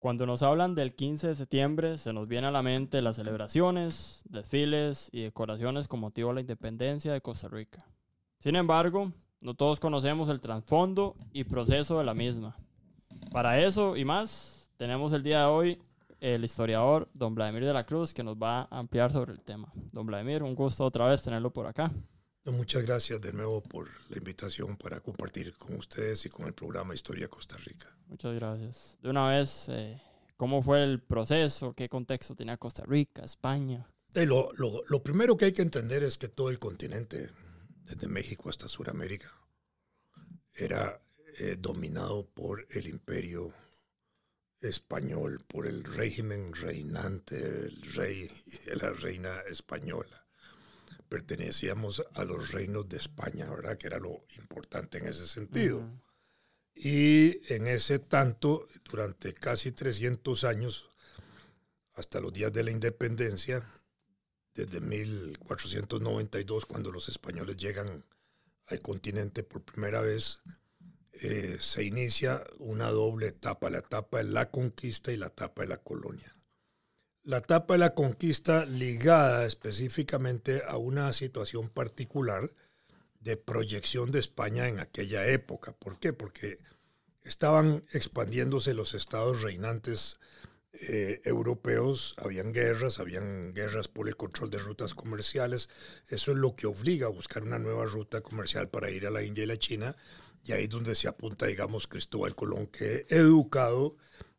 Cuando nos hablan del 15 de septiembre, se nos viene a la mente las celebraciones, desfiles y decoraciones con motivo de la independencia de Costa Rica. Sin embargo, no todos conocemos el trasfondo y proceso de la misma. Para eso y más, tenemos el día de hoy el historiador don Vladimir de la Cruz que nos va a ampliar sobre el tema. Don Vladimir, un gusto otra vez tenerlo por acá. Muchas gracias de nuevo por la invitación para compartir con ustedes y con el programa Historia Costa Rica. Muchas gracias. De una vez, eh, ¿cómo fue el proceso? ¿Qué contexto tenía Costa Rica, España? lo, lo, lo, primero que hay que entender es que todo el continente, desde México hasta Sudamérica, era eh, dominado por el imperio español, por el régimen reinante, el rey y la reina española. Pertenecíamos a los reinos de España, ¿verdad? Que era lo importante en ese sentido. Y en ese tanto, durante casi 300 años, hasta los días de la independencia, desde 1492, cuando los españoles llegan al continente por primera vez, eh, se inicia una doble etapa, la etapa de la conquista y la etapa de la colonia. La etapa de la conquista ligada específicamente a una situación particular de proyección de España en aquella época. ¿Por qué? Porque estaban expandiéndose los estados reinantes eh, europeos, habían guerras, habían guerras por el control de rutas comerciales. Eso es lo que obliga a buscar una nueva ruta comercial para ir a la India y la China y ahí es donde se apunta, digamos, Cristóbal Colón, que educado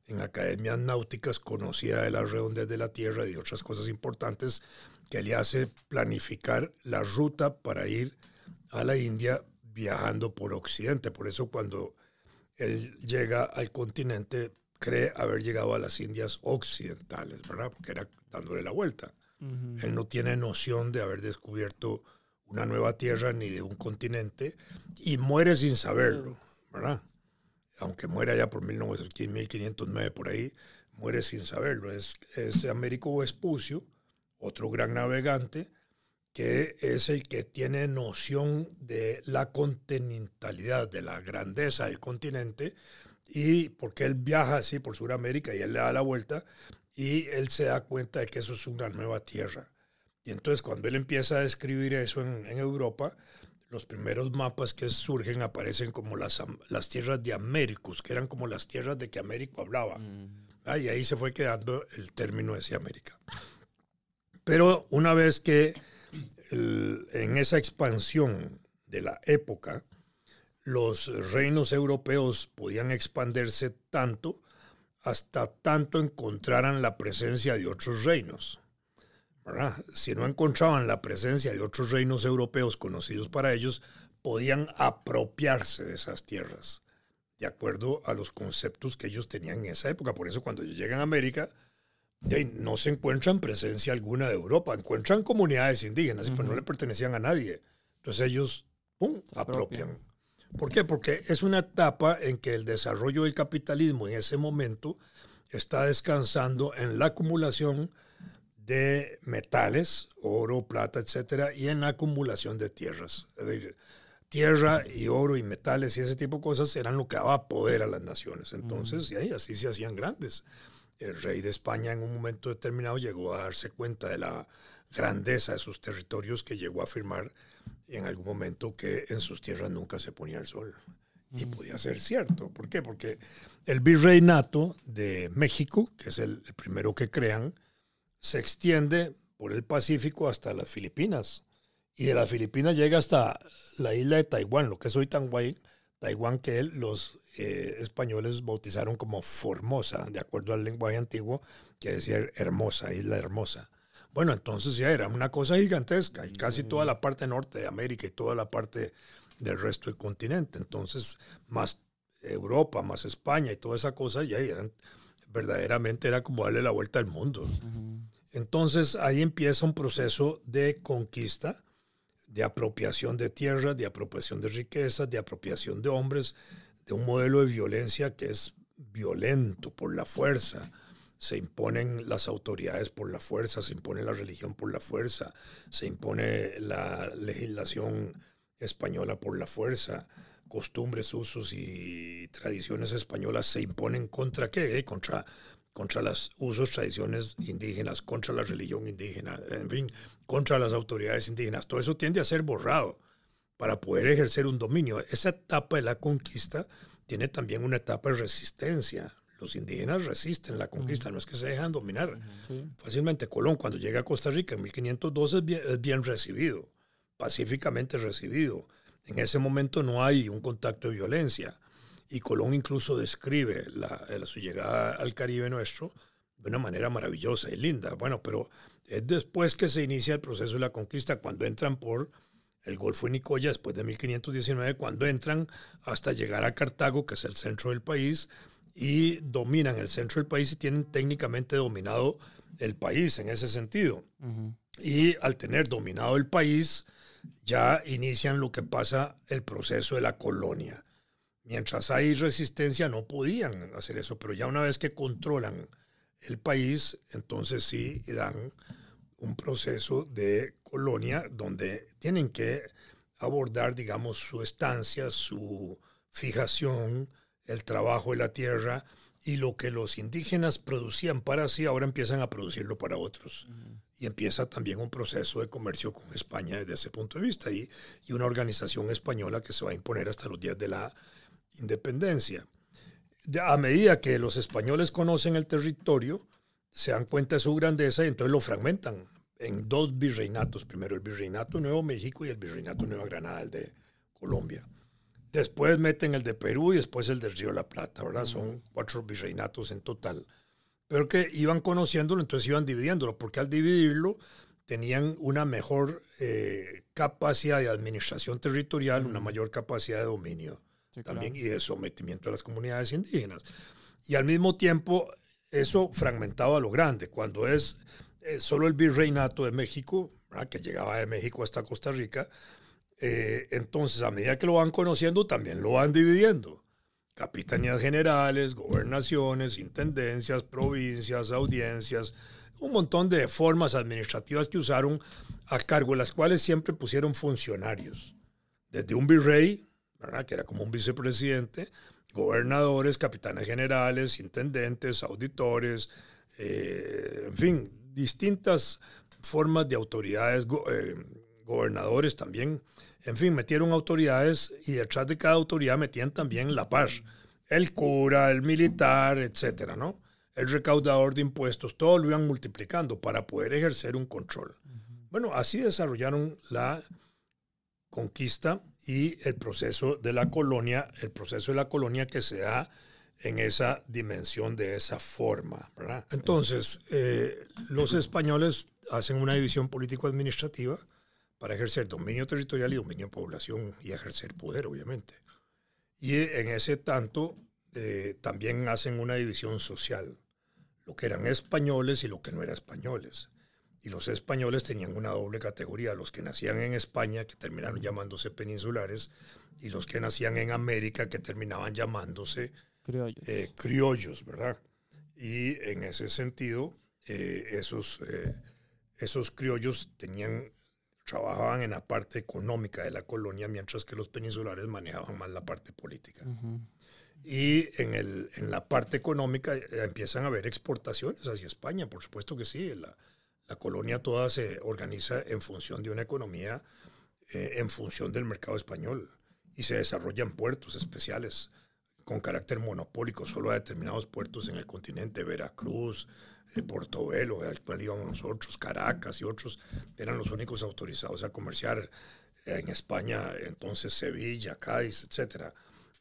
en academias náuticas, conocía de las redondeas de la Tierra y otras cosas importantes, que le hace planificar la ruta para ir a la India viajando por Occidente. Por eso cuando él llega al continente, cree haber llegado a las Indias occidentales, ¿verdad? Porque era dándole la vuelta. Él no tiene noción de haber descubierto una nueva tierra ni de un continente y muere sin saberlo, ¿verdad? Aunque muera ya por 1509 por ahí, muere sin saberlo. Es, es Américo Vespucio, otro gran navegante, que es el que tiene noción de la continentalidad, de la grandeza del continente, y porque él viaja así por Sudamérica y él le da la vuelta, y él se da cuenta de que eso es una nueva tierra y entonces cuando él empieza a describir eso en, Europa, los primeros mapas que surgen aparecen como las, las tierras de Américos, que eran como las tierras de que Américo hablaba. Mm. Ah, y ahí se fue quedando el término de América. Pero una vez que en esa expansión de la época, los reinos europeos podían expandirse tanto hasta tanto encontraran la presencia de otros reinos. Si no encontraban la presencia de otros reinos europeos conocidos para ellos, podían apropiarse de esas tierras, de acuerdo a los conceptos que ellos tenían en esa época. Por eso cuando ellos llegan a América, no se encuentran presencia alguna de Europa, encuentran comunidades indígenas, pero no le pertenecían a nadie. Entonces ellos, ¡pum!, apropian. ¿Por qué? Porque es una etapa en que el desarrollo del capitalismo en ese momento está descansando en la acumulación de metales, oro, plata, etcétera, y en la acumulación de tierras. Es decir, tierra y oro y metales y ese tipo de cosas eran lo que daba poder a las naciones. Entonces, y ahí así se hacían grandes. El rey de España en un momento determinado llegó a darse cuenta de la grandeza de sus territorios que llegó a afirmar en algún momento que en sus tierras nunca se ponía el sol. Y podía ser cierto. ¿Por qué? Porque el virreinato de México, que es el primero que crean, se extiende por el Pacífico hasta las Filipinas. Y de las Filipinas llega hasta la isla de Taiwán, lo que es hoy Taiwán, Taiwán que los eh, españoles bautizaron como Formosa, de acuerdo al lenguaje antiguo, que decía hermosa, isla hermosa. Bueno, entonces ya era una cosa gigantesca y casi toda la parte norte de América y toda la parte del resto del continente. Entonces, más Europa, más España y toda esa cosa ya eran verdaderamente era como darle la vuelta al mundo. Entonces ahí empieza un proceso de conquista, de apropiación de tierra, de apropiación de riquezas, de apropiación de hombres, de un modelo de violencia que es violento por la fuerza. Se imponen las autoridades por la fuerza, se impone la religión por la fuerza, se impone la legislación española por la fuerza, costumbres, usos y tradiciones españolas se imponen contra qué? Eh, contra, contra los usos, tradiciones indígenas, contra la religión indígena, en fin, contra las autoridades indígenas. Todo eso tiende a ser borrado para poder ejercer un dominio. Esa etapa de la conquista tiene también una etapa de resistencia. Los indígenas resisten la conquista, no es que se dejan dominar fácilmente. Colón, cuando llega a Costa Rica en 1512, es bien recibido, pacíficamente recibido en ese momento no hay un contacto de violencia. Y Colón incluso describe la, su llegada al Caribe nuestro de una manera maravillosa y linda. Bueno, pero es después que se inicia el proceso de la conquista, cuando entran por el Golfo de Nicoya, después de 1519, cuando entran hasta llegar a Cartago, que es el centro del país, y dominan el centro del país y tienen técnicamente dominado el país en ese sentido. Y al tener dominado el país, ya inician lo que pasa el proceso de la colonia. Mientras hay resistencia no podían hacer eso, pero ya una vez que controlan el país, entonces sí dan un proceso de colonia donde tienen que abordar, digamos, su estancia, su fijación, el trabajo de la tierra y lo que los indígenas producían para sí, ahora empiezan a producirlo para otros y empieza también un proceso de comercio con España desde ese punto de vista y, y una organización española que se va a imponer hasta los días de la independencia. a medida que los españoles conocen el territorio, se dan cuenta de su grandeza y entonces lo fragmentan en dos virreinatos. Primero el virreinato Nuevo México y el virreinato Nueva Granada, el de Colombia. Después meten el de Perú y después el del Río de la Plata, ¿verdad? Son cuatro virreinatos en total pero que iban conociéndolo, entonces iban dividiéndolo, porque al dividirlo tenían una mejor eh, capacidad de administración territorial, una mayor capacidad de dominio también y de sometimiento a las comunidades indígenas. Y al mismo tiempo, eso fragmentaba a lo grande. Cuando es solo el virreinato de México, que llegaba de México hasta Costa Rica, eh, entonces a medida que lo van conociendo, también lo van dividiendo capitanías generales, gobernaciones, intendencias, provincias, audiencias, un montón de formas administrativas que usaron a cargo las cuales siempre pusieron funcionarios, desde un virrey, que era como un vicepresidente, gobernadores, capitanes generales, intendentes, auditores, eh, en fin, distintas formas de autoridades, eh, gobernadores también, en fin, metieron autoridades y detrás de cada autoridad metían también la paz. El cura, el militar, etcétera, ¿no? El recaudador de impuestos, todo lo iban multiplicando para poder ejercer un control. Bueno, así desarrollaron la conquista y el proceso de la colonia, el proceso de la colonia que se da en esa dimensión, de esa forma. ¿verdad? Entonces, eh, los españoles hacen una división político-administrativa para ejercer dominio territorial y dominio de población y ejercer poder, obviamente. Y en ese tanto eh, también hacen una división social, lo que eran españoles y lo que no eran españoles. Y los españoles tenían una doble categoría, los que nacían en España, que terminaron llamándose peninsulares, y los que nacían en América, que terminaban llamándose criollos, eh, criollos ¿verdad? Y en ese sentido, eh, esos, esos criollos tenían trabajaban en la parte económica de la colonia, mientras que los peninsulares manejaban más la parte política. Y en, el, en la parte económica eh, empiezan a haber exportaciones hacia España, por supuesto que sí. La, la colonia toda se organiza en función de una economía, eh, en función del mercado español. Y se desarrollan puertos especiales con carácter monopólico, solo a determinados puertos en el continente, Veracruz, Portobelo, al cual íbamos nosotros, Caracas y otros, eran los únicos autorizados a comerciar en España, entonces Sevilla, Cádiz, etcétera.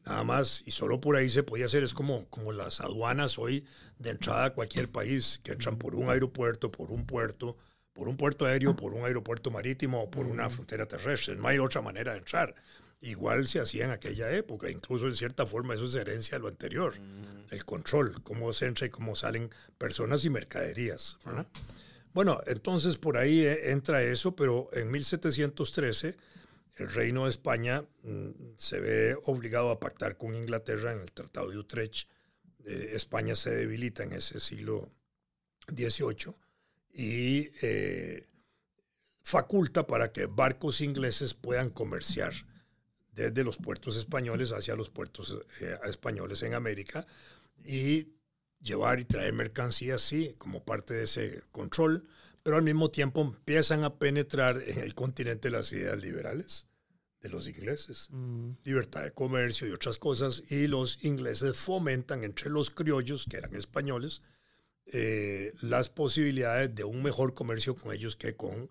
Nada más, y solo por ahí se podía hacer, es como, como las aduanas hoy de entrada a cualquier país, que entran por un aeropuerto, por un puerto, por un puerto aéreo, por un aeropuerto marítimo o por una frontera terrestre. No hay otra manera de entrar igual se hacía en aquella época. Incluso en cierta forma eso es herencia de lo anterior. El control, cómo se entra y cómo salen personas y mercaderías. Bueno, entonces por ahí eh, entra eso, pero en 1713 el reino de España mm, se ve obligado a pactar con Inglaterra en el Tratado de Utrecht. Eh, España se debilita en ese siglo XVIII y eh, faculta para que barcos ingleses puedan comerciar desde los puertos españoles hacia los puertos eh, españoles en América y llevar y traer mercancías, sí, como parte de ese control, pero al mismo tiempo empiezan a penetrar en el continente las ideas liberales de los ingleses, Mm. libertad de comercio y otras cosas, y los ingleses fomentan entre los criollos, que eran españoles, eh, las posibilidades de un mejor comercio con ellos que con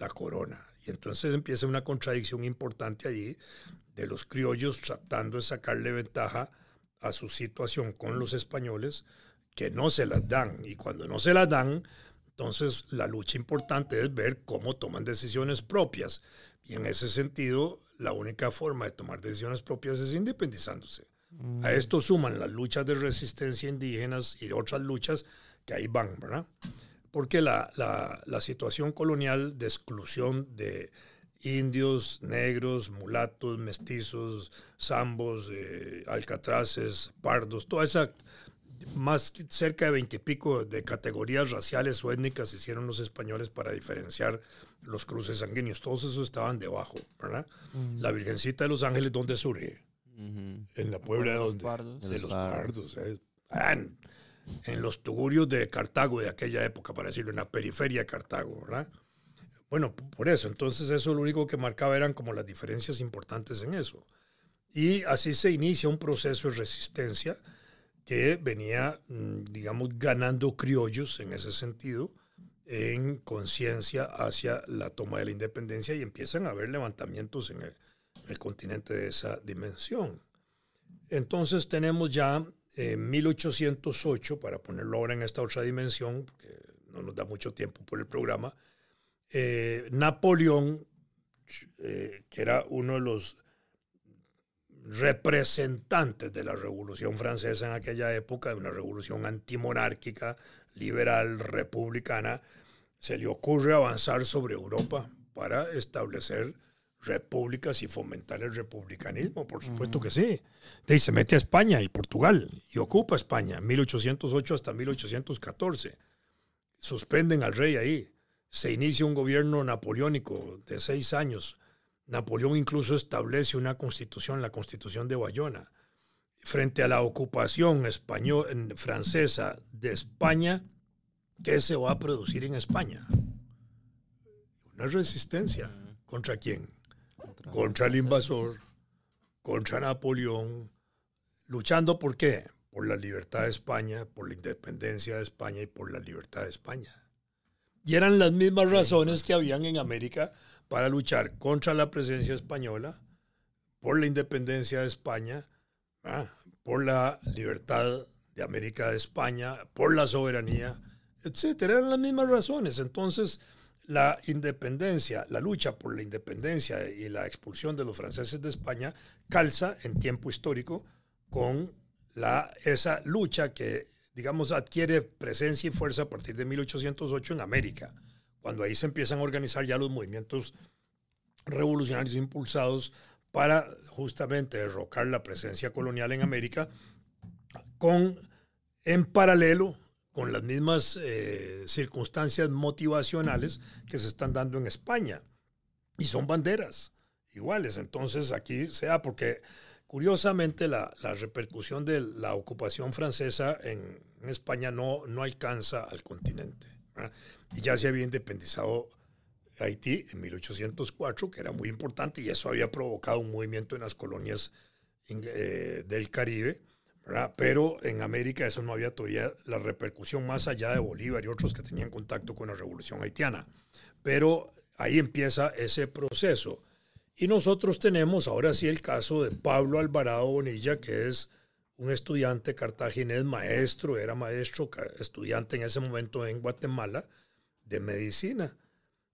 la corona. Y entonces empieza una contradicción importante allí de los criollos tratando de sacarle ventaja a su situación con los españoles, que no se las dan. Y cuando no se las dan, entonces la lucha importante es ver cómo toman decisiones propias. Y en ese sentido, la única forma de tomar decisiones propias es independizándose. A esto suman las luchas de resistencia indígenas y otras luchas que ahí van, ¿verdad? Porque la, la, la situación colonial de exclusión de indios, negros, mulatos, mestizos, zambos, eh, alcatraces, pardos, toda esa más cerca de veintipico de categorías raciales o étnicas hicieron los españoles para diferenciar los cruces sanguíneos. Todos esos estaban debajo, ¿verdad? La Virgencita de los Ángeles, ¿dónde surge? En la Puebla de los donde? pardos. De los pardos. eh. En, en los tugurios de Cartago de aquella época, para decirlo, en la periferia de Cartago, ¿verdad? Bueno, por eso, entonces eso lo único que marcaba eran como las diferencias importantes en eso. Y así se inicia un proceso de resistencia que venía, mm, digamos, ganando criollos en ese sentido, en conciencia hacia la toma de la independencia y empiezan a haber levantamientos en el, en el continente de esa dimensión. Entonces tenemos ya en 1808, para ponerlo ahora en esta otra dimensión, porque no nos da mucho tiempo por el programa, eh, Napoleón, eh, que era uno de los representantes de la Revolución Francesa en aquella época, de una revolución antimonárquica, liberal, republicana, se le ocurre avanzar sobre Europa para establecer repúblicas y fomentar el republicanismo, por supuesto que sí. Ahí se mete a España y Portugal y ocupa España, 1808 hasta 1814. Suspenden al rey ahí. Se inicia un gobierno napoleónico de seis años. Napoleón incluso establece una constitución, la constitución de Bayona. Frente a la ocupación español, francesa de España, ¿qué se va a producir en España? Una resistencia. ¿Contra quién? Contra- contra el invasor, contra Napoleón, luchando por qué? Por la libertad de España, por la independencia de España y por la libertad de España. Y eran las mismas razones que habían en América para luchar contra la presencia española, por la independencia de España, ¿ah? por la libertad de América de España, por la soberanía, etcétera. Eran las mismas razones. Entonces, la independencia, la lucha por la independencia y la expulsión de los franceses de España calza en tiempo histórico con la, esa lucha que, digamos, adquiere presencia y fuerza a partir de 1808 en América, cuando ahí se empiezan a organizar ya los movimientos revolucionarios impulsados para justamente derrocar la presencia colonial en América, con, en paralelo con las mismas eh, circunstancias motivacionales que se están dando en España. Y son banderas iguales. Entonces aquí sea porque curiosamente la, la repercusión de la ocupación francesa en, España no, no alcanza al continente. Y ya se había independizado Haití en 1804, que era muy importante, y eso había provocado un movimiento en las colonias eh, del Caribe. Pero en América eso no había todavía la repercusión más allá de Bolívar y otros que tenían contacto con la revolución haitiana. Pero ahí empieza ese proceso. Y nosotros tenemos ahora sí el caso de Pablo Alvarado Bonilla, que es un estudiante cartaginés, maestro, era maestro, estudiante en ese momento en Guatemala de medicina,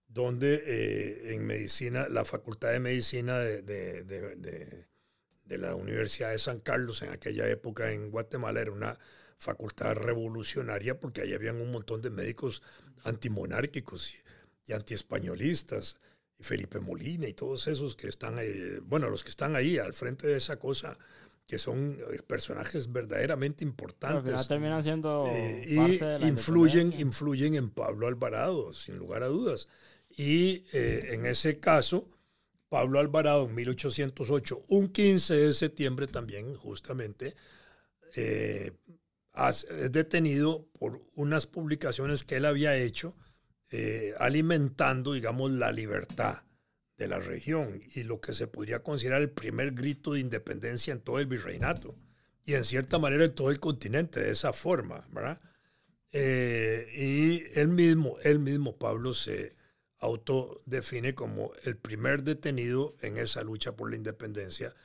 donde eh, en medicina, la Facultad de Medicina de, de, de, la Universidad de San Carlos en aquella época en Guatemala era una facultad revolucionaria porque ahí habían un montón de médicos antimonárquicos y, y antiespañolistas, Felipe Molina y todos esos que están ahí, bueno, los que están ahí al frente de esa cosa, que son personajes verdaderamente importantes. Al terminan siendo eh, y parte de la influyen, influyen en Pablo Alvarado, sin lugar a dudas. Y eh, en ese caso, Pablo Alvarado en 1808, un 15 de septiembre también, justamente, eh, es detenido por unas publicaciones que él había hecho eh, alimentando, digamos, la libertad de la región y lo que se podría considerar el primer grito de independencia en todo el virreinato y en cierta manera en todo el continente, de esa forma, ¿verdad? Eh, y él mismo, él mismo, Pablo, se autodefine como el primer detenido en esa lucha por la independencia.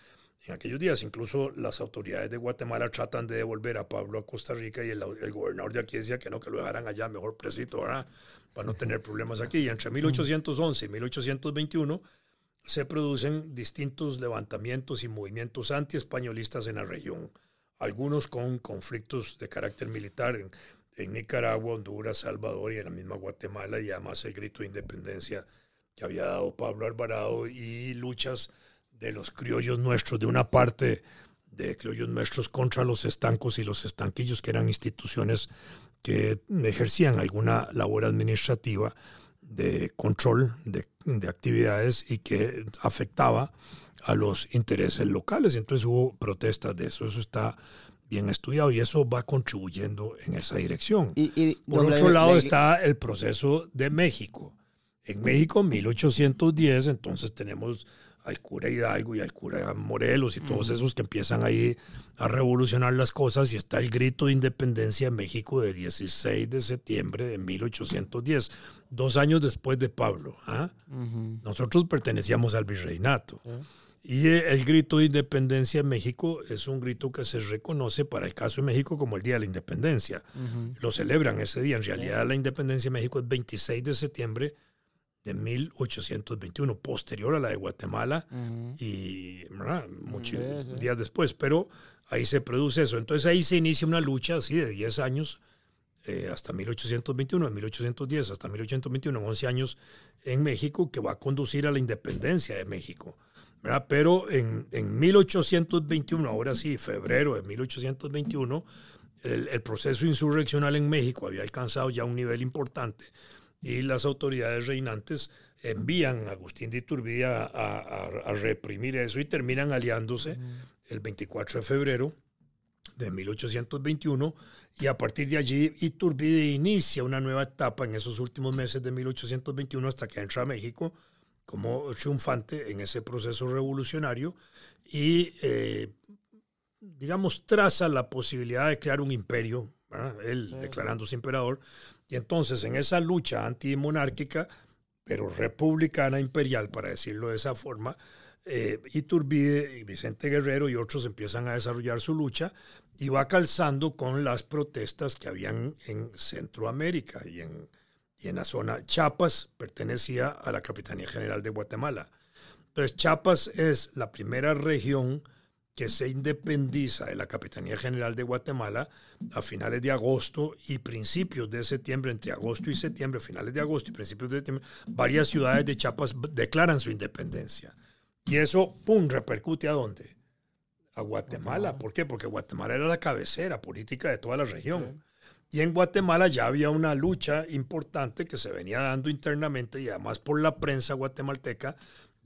En aquellos días, incluso las autoridades de Guatemala tratan de devolver a Pablo a Costa Rica y el, gobernador de aquí decía que no, que lo dejaran allá, mejor presito, ¿verdad? Para no tener problemas aquí. Y entre 1811 y 1821 se producen distintos levantamientos y movimientos anti-españolistas en la región, algunos con conflictos de carácter militar en, en Nicaragua, Honduras, Salvador y en la misma Guatemala, y además el grito de independencia que había dado Pablo Alvarado y luchas de los criollos nuestros, de una parte de criollos nuestros contra los estancos y los estanquillos, que eran instituciones que ejercían alguna labor administrativa de control de, de actividades y que afectaba a los intereses locales. Entonces hubo protestas de eso. Eso está bien estudiado y eso va contribuyendo en esa dirección. Y, Por otro lado está el proceso de México. En México, 1810, entonces tenemos al cura Hidalgo y al cura Morelos y todos esos que empiezan ahí a revolucionar las cosas y está el grito de independencia en México de 16 de septiembre de 1810, dos años después de Pablo. ¿ah? Nosotros pertenecíamos al virreinato. Y el grito de independencia en México es un grito que se reconoce para el caso de México como el Día de la Independencia. Lo celebran ese día. En realidad la independencia de México es 26 de septiembre de 1821, posterior a la de Guatemala y muchos días después. Pero ahí se produce eso. Entonces ahí se inicia una lucha así de 10 años. Eh, hasta 1821, de 1810 hasta 1821, 11 años en México, que va a conducir a la independencia de México. Pero en, en, 1821, ahora sí, febrero de 1821, el, el, proceso insurreccional en México había alcanzado ya un nivel importante y las autoridades reinantes envían a Agustín de Iturbide a, a, reprimir eso y terminan aliándose el 24 de febrero de 1821 y a partir de allí Iturbide inicia una nueva etapa en esos últimos meses de 1821 hasta que entra a México como triunfante en ese proceso revolucionario y, eh, digamos, traza la posibilidad de crear un imperio, él declarándose emperador. Y entonces en esa lucha antimonárquica, pero republicana imperial, para decirlo de esa forma, eh, Iturbide y Vicente Guerrero y otros empiezan a desarrollar su lucha y va calzando con las protestas que habían en Centroamérica y en, y en la zona. Chiapas pertenecía a la Capitanía General de Guatemala. Entonces, Chiapas es la primera región que se independiza de la Capitanía General de Guatemala a finales de agosto y principios de septiembre, entre agosto y septiembre, finales de agosto y principios de septiembre, varias ciudades de Chiapas declaran su independencia. Y eso, ¡pum!, repercute a dónde? A Guatemala. ¿Por qué? Porque Guatemala era la cabecera política de toda la región. Y en Guatemala ya había una lucha importante que se venía dando internamente y además por la prensa guatemalteca.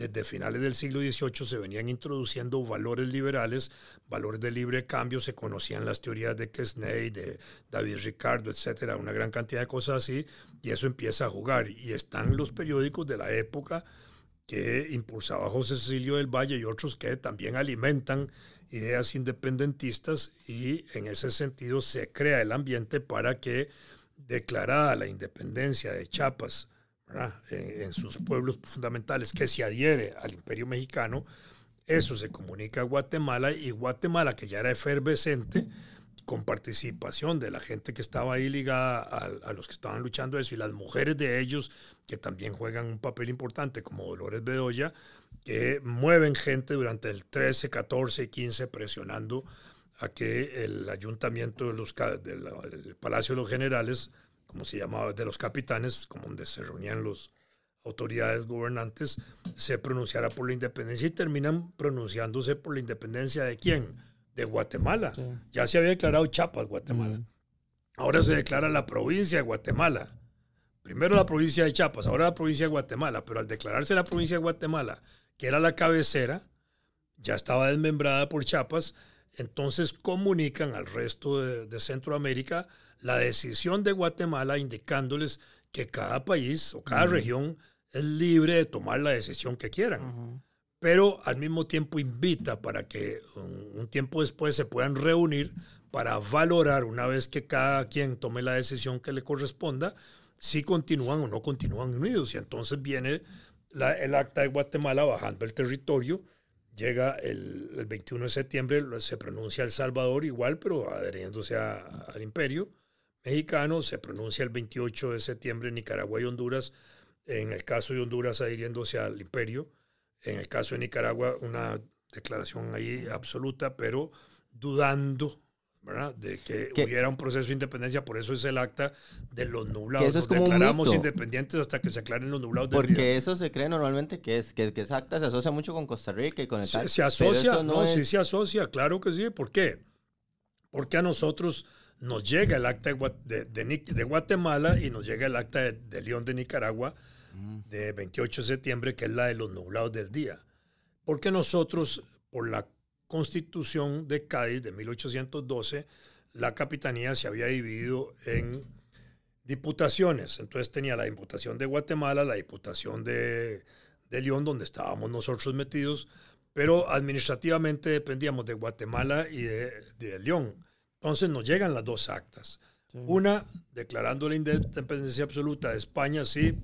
Desde finales del siglo XVIII se venían introduciendo valores liberales, valores de libre cambio, se conocían las teorías de Quesnay, de David Ricardo, etcétera, una gran cantidad de cosas así, y eso empieza a jugar. Y están los periódicos de la época que impulsaba José Cecilio del Valle y otros que también alimentan ideas independentistas y en ese sentido se crea el ambiente para que declarada la independencia de Chiapas en, sus pueblos fundamentales, que se adhiere al imperio mexicano, eso se comunica a Guatemala y Guatemala, que ya era efervescente, con participación de la gente que estaba ahí ligada a, los que estaban luchando eso y las mujeres de ellos que también juegan un papel importante como Dolores Bedoya, que mueven gente durante el 13, 14 y 15 presionando a que el ayuntamiento del Palacio de los Generales, como se llamaba, de los capitanes, como donde se reunían las autoridades gobernantes, se pronunciara por la independencia y terminan pronunciándose por la independencia de quién? De Guatemala. Ya se había declarado Chiapas, Guatemala. Ahora se declara la provincia de Guatemala. Primero la provincia de Chiapas, ahora la provincia de Guatemala, pero al declararse la provincia de Guatemala que era la cabecera, ya estaba desmembrada por Chiapas, entonces comunican al resto de, Centroamérica la decisión de Guatemala indicándoles que cada país o cada región es libre de tomar la decisión que quieran. Pero al mismo tiempo invita para que un, tiempo después se puedan reunir para valorar, una vez que cada quien tome la decisión que le corresponda, si continúan o no continúan unidos. Y entonces viene el acta de Guatemala bajando el territorio llega el, 21 de septiembre, se pronuncia El Salvador igual, pero adheriéndose al imperio mexicano, se pronuncia el 28 de septiembre Nicaragua y Honduras, en el caso de Honduras adhiriéndose al imperio, en el caso de Nicaragua una declaración ahí absoluta, pero dudando de que, hubiera un proceso de independencia, por eso es el acta de los nublados. Nos declaramos independientes hasta que se aclaren los nublados Porque eso se cree normalmente que es que, que esa acta se asocia mucho con Costa Rica y con el Se, se asocia, no, sí se asocia, claro que sí. ¿Por qué? Porque a nosotros nos llega el acta de, de, Guatemala y nos llega el acta de, León de Nicaragua mm. de 28 de septiembre, que es la de los nublados del día. Porque nosotros, por la constitución de Cádiz de 1812, la capitanía se había dividido en diputaciones. Entonces tenía la diputación de Guatemala, la diputación de, León, donde estábamos nosotros metidos, pero administrativamente dependíamos de Guatemala y de, León. Entonces nos llegan las dos actas. Una declarando la independencia absoluta de España, sí,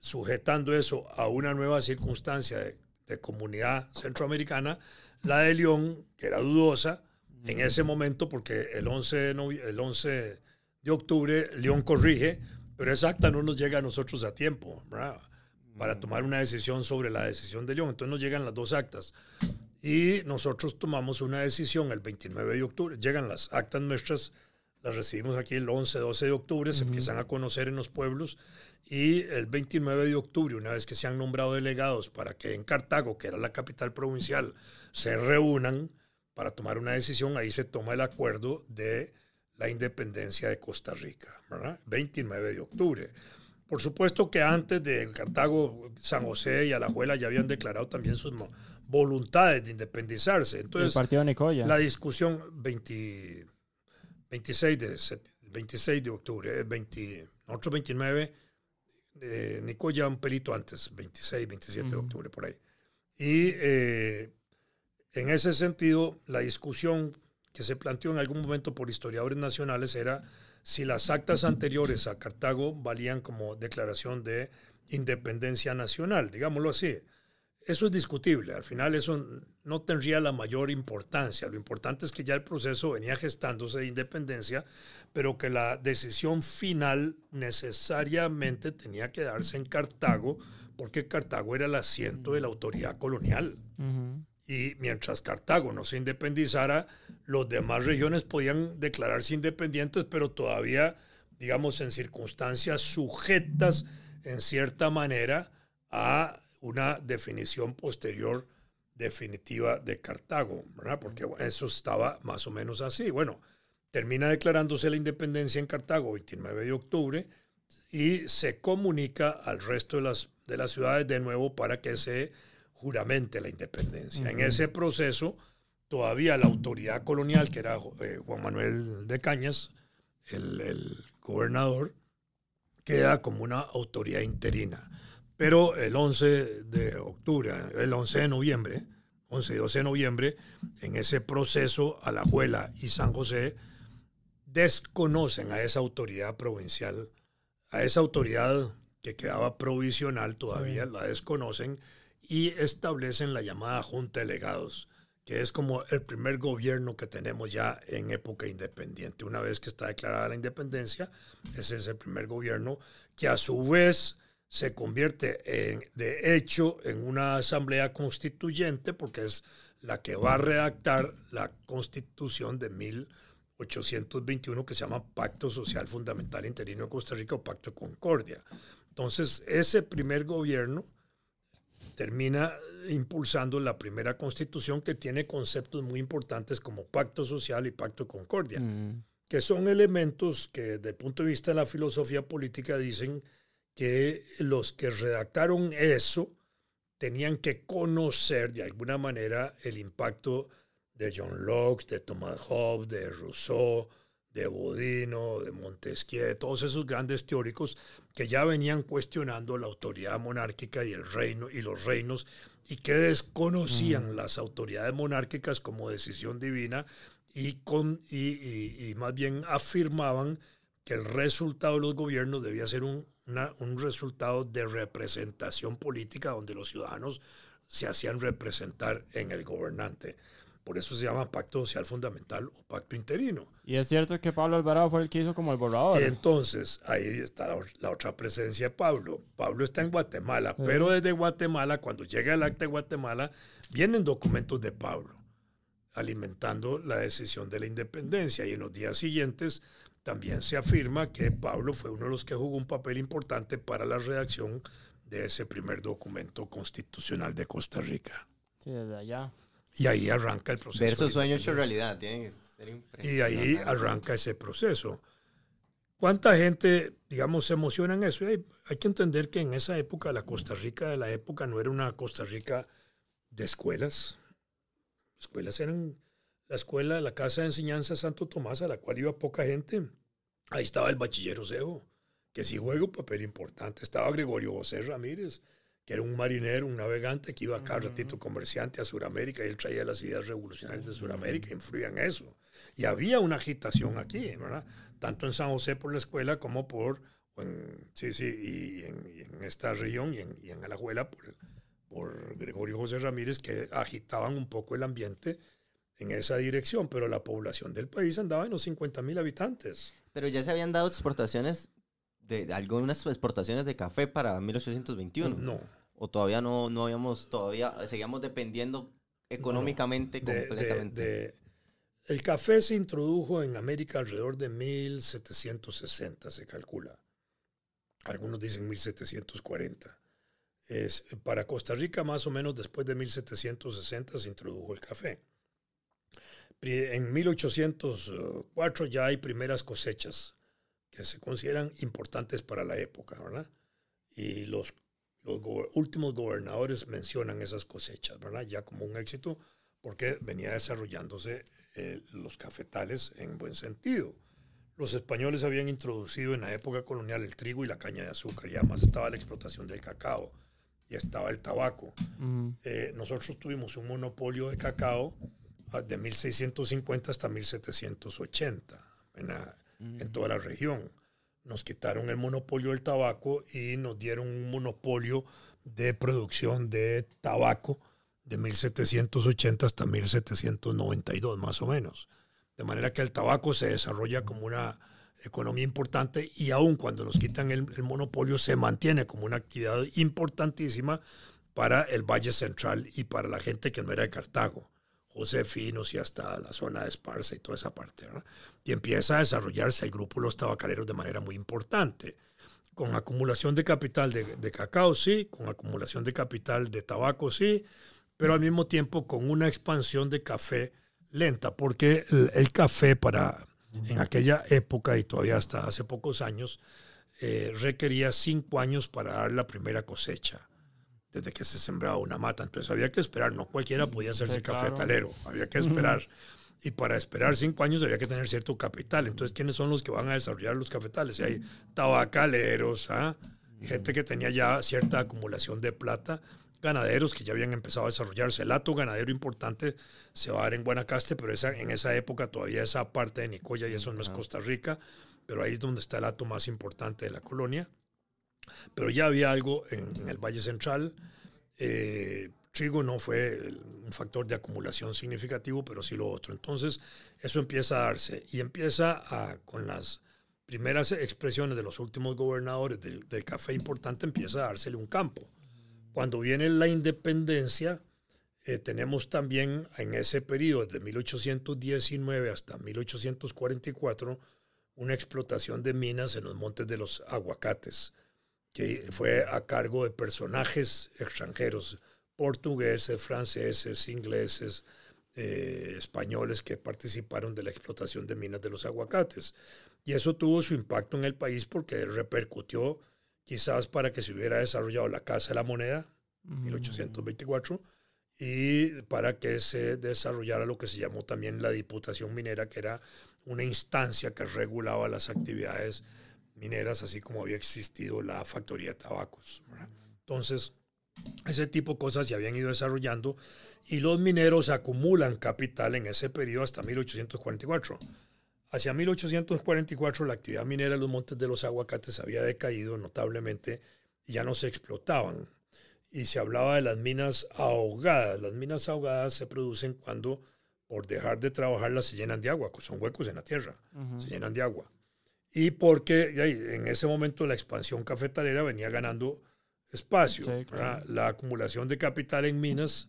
sujetando eso a una nueva circunstancia de, de comunidad centroamericana, la de León, que era dudosa en ese momento, porque el 11 de, el 11 de octubre León corrige, pero esa acta no nos llega a nosotros a tiempo para mm. tomar una decisión sobre la decisión de León. Entonces nos llegan las dos actas. Y nosotros tomamos una decisión el 29 de octubre. Llegan las actas nuestras, las recibimos aquí el 11, 12 de octubre, se empiezan a conocer en los pueblos. Y el 29 de octubre, una vez que se han nombrado delegados para que en Cartago, que era la capital provincial, se reúnan para tomar una decisión, ahí se toma el acuerdo de la independencia de Costa Rica, ¿verdad? 29 de octubre. Por supuesto que antes de Cartago, San José y Alajuela ya habían declarado también sus voluntades de independizarse. Entonces, el partido Nicoya. La discusión 26, de, 26 de octubre, 20, nosotros 29, eh, Nicoya un pelito antes, 26, 27 de octubre, por ahí. Y eh, en ese sentido, la discusión que se planteó en algún momento por historiadores nacionales era si las actas anteriores a Cartago valían como declaración de independencia nacional, digámoslo así. Eso es discutible, al final eso no tendría la mayor importancia. Lo importante es que ya el proceso venía gestándose de independencia, pero que la decisión final necesariamente tenía que darse en Cartago, porque Cartago era el asiento de la autoridad colonial. Y mientras Cartago no se independizara, los demás regiones podían declararse independientes, pero todavía, digamos, en circunstancias sujetas, en cierta manera, a una definición posterior definitiva de Cartago, ¿verdad? Porque eso estaba más o menos así. Bueno, termina declarándose la independencia en Cartago 29 de octubre y se comunica al resto de las, de las ciudades de nuevo para que se juramente la independencia. En ese proceso, todavía la autoridad colonial, que era eh, Juan Manuel de Cañas, el, gobernador, queda como una autoridad interina. Pero el 11 de octubre, el 11 de noviembre, 11 y 12 de noviembre, en ese proceso, Alajuela y San José desconocen a esa autoridad provincial, a esa autoridad que quedaba provisional todavía, la desconocen y establecen la llamada Junta de Legados, que es como el primer gobierno que tenemos ya en época independiente. Una vez que está declarada la independencia, ese es el primer gobierno que a su vez se convierte en, de hecho en una asamblea constituyente porque es la que va a redactar la constitución de 1821 que se llama Pacto Social Fundamental Interino de Costa Rica o Pacto de Concordia. Entonces, ese primer gobierno termina impulsando la primera constitución que tiene conceptos muy importantes como pacto social y pacto de concordia, mm. que son elementos que desde el punto de vista de la filosofía política dicen que los que redactaron eso tenían que conocer de alguna manera el impacto de John Locke, de Thomas Hobbes, de Rousseau, de Bodino, de Montesquieu, todos esos grandes teóricos que ya venían cuestionando la autoridad monárquica y el reino y los reinos y que desconocían mm. las autoridades monárquicas como decisión divina y, con, y, más bien afirmaban que el resultado de los gobiernos debía ser un, un resultado de representación política donde los ciudadanos se hacían representar en el gobernante. Por eso se llama pacto social fundamental o pacto interino. Y es cierto que Pablo Alvarado fue el que hizo como el borrador. Entonces, ahí está la, otra presencia de Pablo. Pablo está en Guatemala, pero desde Guatemala, cuando llega el acta de Guatemala, vienen documentos de Pablo alimentando la decisión de la independencia. Y en los días siguientes también se afirma que Pablo fue uno de los que jugó un papel importante para la redacción de ese primer documento constitucional de Costa Rica. Sí, desde allá. Y ahí arranca el proceso. Ver esos sueños hecho realidad, tienen Y ahí arranca ese proceso. ¿Cuánta gente, digamos, se emociona en eso? Hay, hay, que entender que en esa época, la Costa Rica de la época no era una Costa Rica de escuelas. Escuelas eran la escuela, la Casa de Enseñanza Santo Tomás, a la cual iba poca gente. Ahí estaba el bachiller Oseo, que sí juega un papel importante. Estaba Gregorio José Ramírez, que era un marinero, un navegante que iba acá, ratito comerciante a Sudamérica, y él traía las ideas revolucionarias de Sudamérica, influían eso. Y había una agitación aquí, ¿verdad? Tanto en San José por la escuela como por, en, sí, sí, y en, esta región y en, y en Alajuela por, por Gregorio José Ramírez, que agitaban un poco el ambiente en esa dirección, pero la población del país andaba en los 50 mil habitantes. Pero ya se habían dado exportaciones de, algunas exportaciones de café para 1821. No o todavía no, no habíamos, todavía seguíamos dependiendo económicamente completamente? el café se introdujo en América alrededor de 1760, se calcula. Algunos dicen 1740. Es, para Costa Rica, más o menos después de 1760, se introdujo el café. En 1804 ya hay primeras cosechas que se consideran importantes para la época, ¿verdad? Y los los últimos gobernadores mencionan esas cosechas, ¿verdad? Ya como un éxito, porque venía desarrollándose eh, los cafetales en buen sentido. Los españoles habían introducido en la época colonial el trigo y la caña de azúcar, y además estaba la explotación del cacao, y estaba el tabaco. Eh, nosotros tuvimos un monopolio de cacao de 1650 hasta 1780 en, en toda la región nos quitaron el monopolio del tabaco y nos dieron un monopolio de producción de tabaco de 1780 hasta 1792, más o menos. De manera que el tabaco se desarrolla como una economía importante y aun cuando nos quitan el, el monopolio se mantiene como una actividad importantísima para el Valle Central y para la gente que no era de Cartago. Josefinos y hasta la zona de Esparza y toda esa parte. Y empieza a desarrollarse el grupo los tabacaleros de manera muy importante, con acumulación de capital de, cacao, sí, con acumulación de capital de tabaco, sí, pero al mismo tiempo con una expansión de café lenta, porque el, café para en aquella época y todavía hasta hace pocos años eh, requería cinco años para dar la primera cosecha desde que se sembraba una mata. Entonces había que esperar, no cualquiera podía hacerse cafetalero, había que esperar. Y para esperar cinco años había que tener cierto capital. Entonces, ¿quiénes son los que van a desarrollar los cafetales? Y hay tabacaleros, ¿ah? gente que tenía ya cierta acumulación de plata, ganaderos que ya habían empezado a desarrollarse. El hato ganadero importante se va a dar en Guanacaste, pero esa, en esa época todavía esa parte de Nicoya y eso no es Costa Rica, pero ahí es donde está el hato más importante de la colonia. Pero ya había algo en, el Valle Central. Eh, trigo no fue un factor de acumulación significativo, pero sí lo otro. Entonces, eso empieza a darse y empieza a, con las primeras expresiones de los últimos gobernadores del, café importante, empieza a dársele un campo. Cuando viene la independencia, eh, tenemos también en ese periodo, de 1819 hasta 1844, una explotación de minas en los montes de los aguacates que fue a cargo de personajes extranjeros, portugueses, franceses, ingleses, eh, españoles que participaron de la explotación de minas de los aguacates. Y eso tuvo su impacto en el país porque repercutió quizás para que se hubiera desarrollado la Casa de la Moneda, 1824, y para que se desarrollara lo que se llamó también la Diputación Minera, que era una instancia que regulaba las actividades mineras, así como había existido la factoría de tabacos. Entonces, ese tipo de cosas ya habían ido desarrollando y los mineros acumulan capital en ese periodo hasta 1844. Hacia 1844 la actividad minera en los montes de los aguacates había decaído notablemente y ya no se explotaban. Y se hablaba de las minas ahogadas. Las minas ahogadas se producen cuando por dejar de trabajarlas se llenan de agua, son huecos en la tierra, se llenan de agua. Y porque en ese momento la expansión cafetalera venía ganando espacio. La acumulación de capital en minas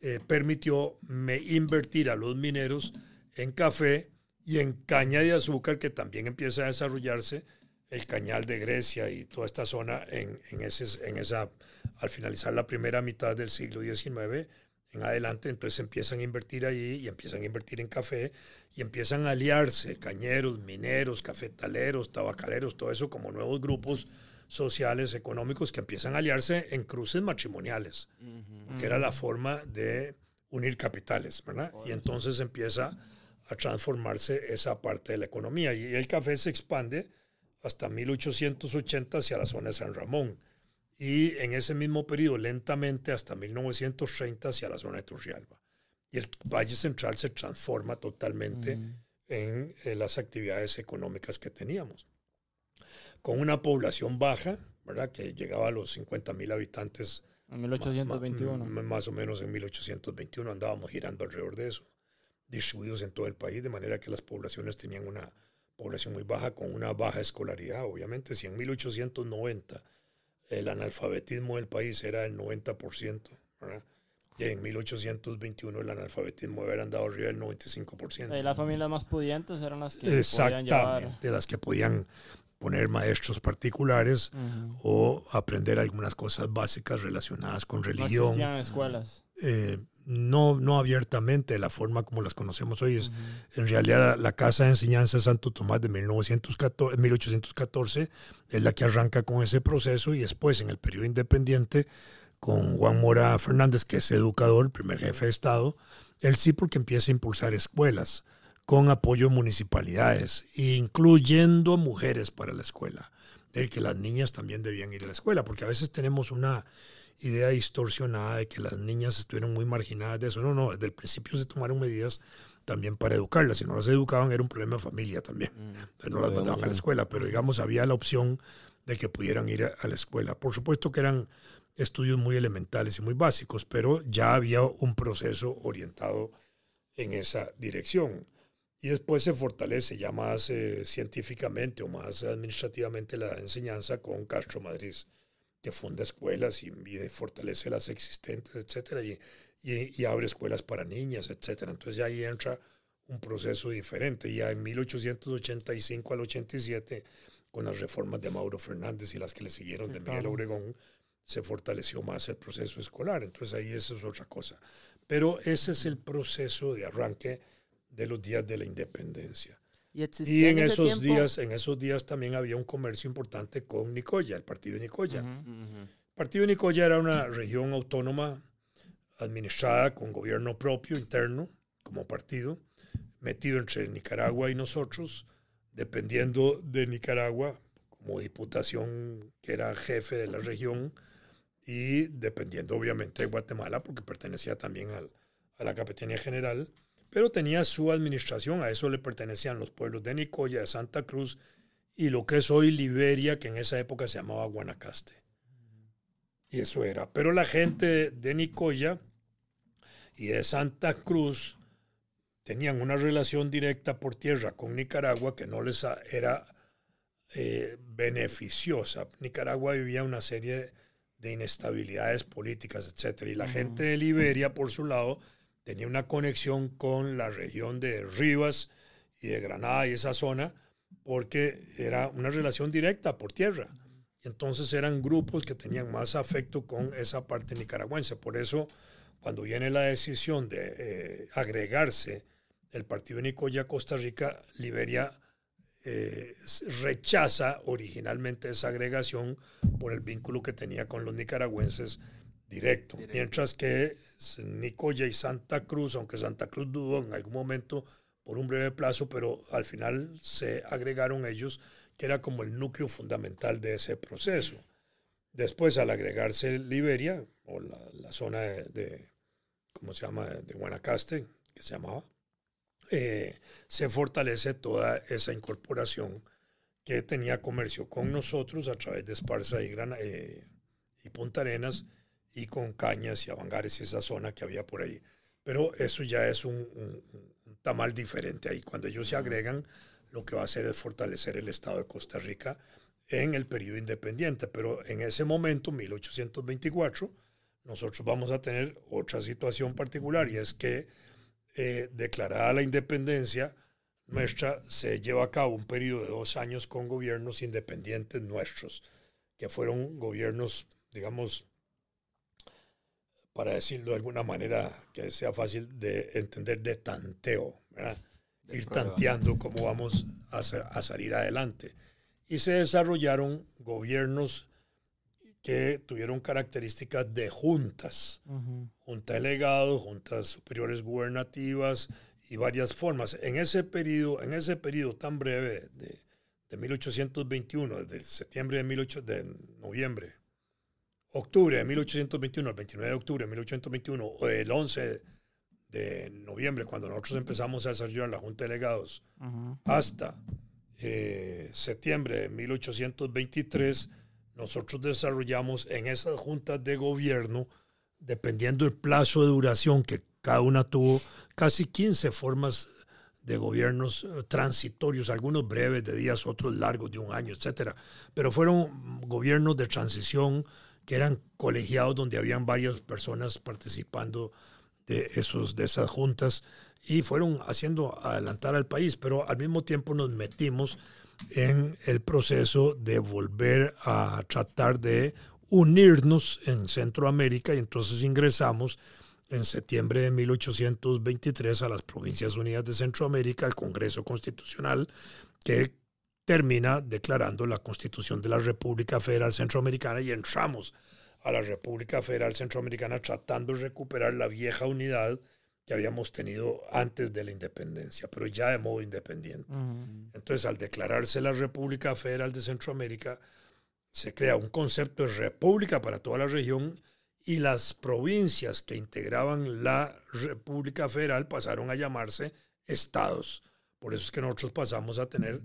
eh, permitió me invertir a los mineros en café y en caña de azúcar, que también empieza a desarrollarse el cañal de Grecia y toda esta zona en, en, ese, en esa, al finalizar la primera mitad del siglo XIX en adelante, entonces empiezan a invertir ahí y empiezan a invertir en café y empiezan a aliarse cañeros, mineros, cafetaleros, tabacaleros, todo eso como nuevos grupos sociales, económicos que empiezan a aliarse en cruces matrimoniales, que era la forma de unir capitales, ¿verdad? Y entonces empieza a transformarse esa parte de la economía. Y el café se expande hasta 1880 hacia la zona de San Ramón. Y en ese mismo periodo, lentamente, hasta 1930 hacia la zona de Turrialba. Y el Valle Central se transforma totalmente en las actividades económicas que teníamos con una población baja, ¿verdad? Que llegaba a los 50 mil habitantes. En 1821. Más, o menos en 1821 andábamos girando alrededor de eso, distribuidos en todo el país, de manera que las poblaciones tenían una población muy baja, con una baja escolaridad, obviamente. Si en 1890 el analfabetismo del país era el 90%, ¿verdad? Y en 1821 el analfabetismo había andado arriba del 95%. Y las familias más pudientes eran las que podían llevar... de las que podían poner maestros particulares o aprender algunas cosas básicas relacionadas con religión. No existían escuelas. Eh, no, no abiertamente, la forma como las conocemos hoy es, en realidad, la, Casa de Enseñanza de Santo Tomás de 1914, 1814 es la que arranca con ese proceso y después, en el periodo independiente, con Juan Mora Fernández, que es educador, primer jefe de Estado, él sí porque empieza a impulsar escuelas con apoyo de municipalidades, incluyendo mujeres para la escuela, de que las niñas también debían ir a la escuela, porque a veces tenemos una idea distorsionada de que las niñas estuvieron muy marginadas de eso. No, no, desde el principio se tomaron medidas también para educarlas. Si no las educaban era un problema de familia también. Mm, no las mandaban a la escuela, pero digamos había la opción de que pudieran ir a, a, la escuela. Por supuesto que eran estudios muy elementales y muy básicos, pero ya había un proceso orientado en esa dirección. Y después se fortalece ya más eh, científicamente o más administrativamente la enseñanza con Castro Madrid, que funda escuelas y, fortalece las existentes, etcétera, y, y, abre escuelas para niñas, etcétera. Entonces ya ahí entra un proceso diferente. Ya en 1885 al 87, con las reformas de Mauro Fernández y las que le siguieron de Miguel Obregón, se fortaleció más el proceso escolar. Entonces ahí eso es otra cosa. Pero ese es el proceso de arranque de los días de la independencia. Y, en, esos días, en esos días también había un comercio importante con Nicoya, el partido de Nicoya. El partido de Nicoya era una región autónoma administrada con gobierno propio interno como partido, metido entre Nicaragua y nosotros, dependiendo de Nicaragua como diputación que era jefe de la región y dependiendo obviamente de Guatemala porque pertenecía también al, a la Capitanía General pero tenía su administración, a eso le pertenecían los pueblos de Nicoya, de Santa Cruz y lo que es hoy Liberia, que en esa época se llamaba Guanacaste. Y eso era. Pero la gente de Nicoya y de Santa Cruz tenían una relación directa por tierra con Nicaragua que no les era eh, beneficiosa. Nicaragua vivía una serie de inestabilidades políticas, etc. Y la gente de Liberia, por su lado, tenía una conexión con la región de Rivas y de Granada y esa zona, porque era una relación directa por tierra. Y entonces eran grupos que tenían más afecto con esa parte nicaragüense. Por eso, cuando viene la decisión de eh, agregarse el partido Nicoya Costa Rica, Liberia eh, rechaza originalmente esa agregación por el vínculo que tenía con los nicaragüenses directo. Mientras que Nicoya y Santa Cruz, aunque Santa Cruz dudó en algún momento por un breve plazo, pero al final se agregaron ellos, que era como el núcleo fundamental de ese proceso. Después, al agregarse Liberia, o la, zona de, ¿cómo se llama?, de Guanacaste, que se llamaba, eh, se fortalece toda esa incorporación que tenía comercio con nosotros a través de Esparza y, Gran, eh, y Punta Arenas y con Cañas y Avangares y esa zona que había por ahí. Pero eso ya es un, un tamal diferente ahí. Cuando ellos se agregan, lo que va a hacer es fortalecer el Estado de Costa Rica en el periodo independiente. Pero en ese momento, 1824, nosotros vamos a tener otra situación particular y es que eh, declarada la independencia nuestra, se lleva a cabo un periodo de dos años con gobiernos independientes nuestros, que fueron gobiernos, digamos, para decirlo de alguna manera que sea fácil de entender, de tanteo, ir tanteando cómo vamos a, a salir adelante. Y se desarrollaron gobiernos que tuvieron características de juntas, junta delegados, juntas superiores gubernativas y varias formas. En ese periodo, en ese periodo tan breve de, de 1821, desde septiembre de, 18, de noviembre, octubre de 1821 el 29 de octubre de 1821 o el 11 de noviembre, cuando nosotros empezamos a desarrollar la Junta de Delegados, hasta eh, septiembre de 1823, nosotros desarrollamos en esas juntas de gobierno, dependiendo del plazo de duración que cada una tuvo, casi 15 formas de gobiernos eh, transitorios, algunos breves de días, otros largos de un año, etcétera. Pero fueron gobiernos de transición que eran colegiados donde habían varias personas participando de, esos, de esas juntas y fueron haciendo adelantar al país, pero al mismo tiempo nos metimos en el proceso de volver a tratar de unirnos en Centroamérica y entonces ingresamos en septiembre de 1823 a las Provincias Unidas de Centroamérica, al Congreso Constitucional, que termina declarando la Constitución de la República Federal Centroamericana y entramos a la República Federal Centroamericana tratando de recuperar la vieja unidad que habíamos tenido antes de la independencia, pero ya de modo independiente. Entonces, al declararse la República Federal de Centroamérica, se crea un concepto de república para toda la región y las provincias que integraban la República Federal pasaron a llamarse estados. Por eso es que nosotros pasamos a tener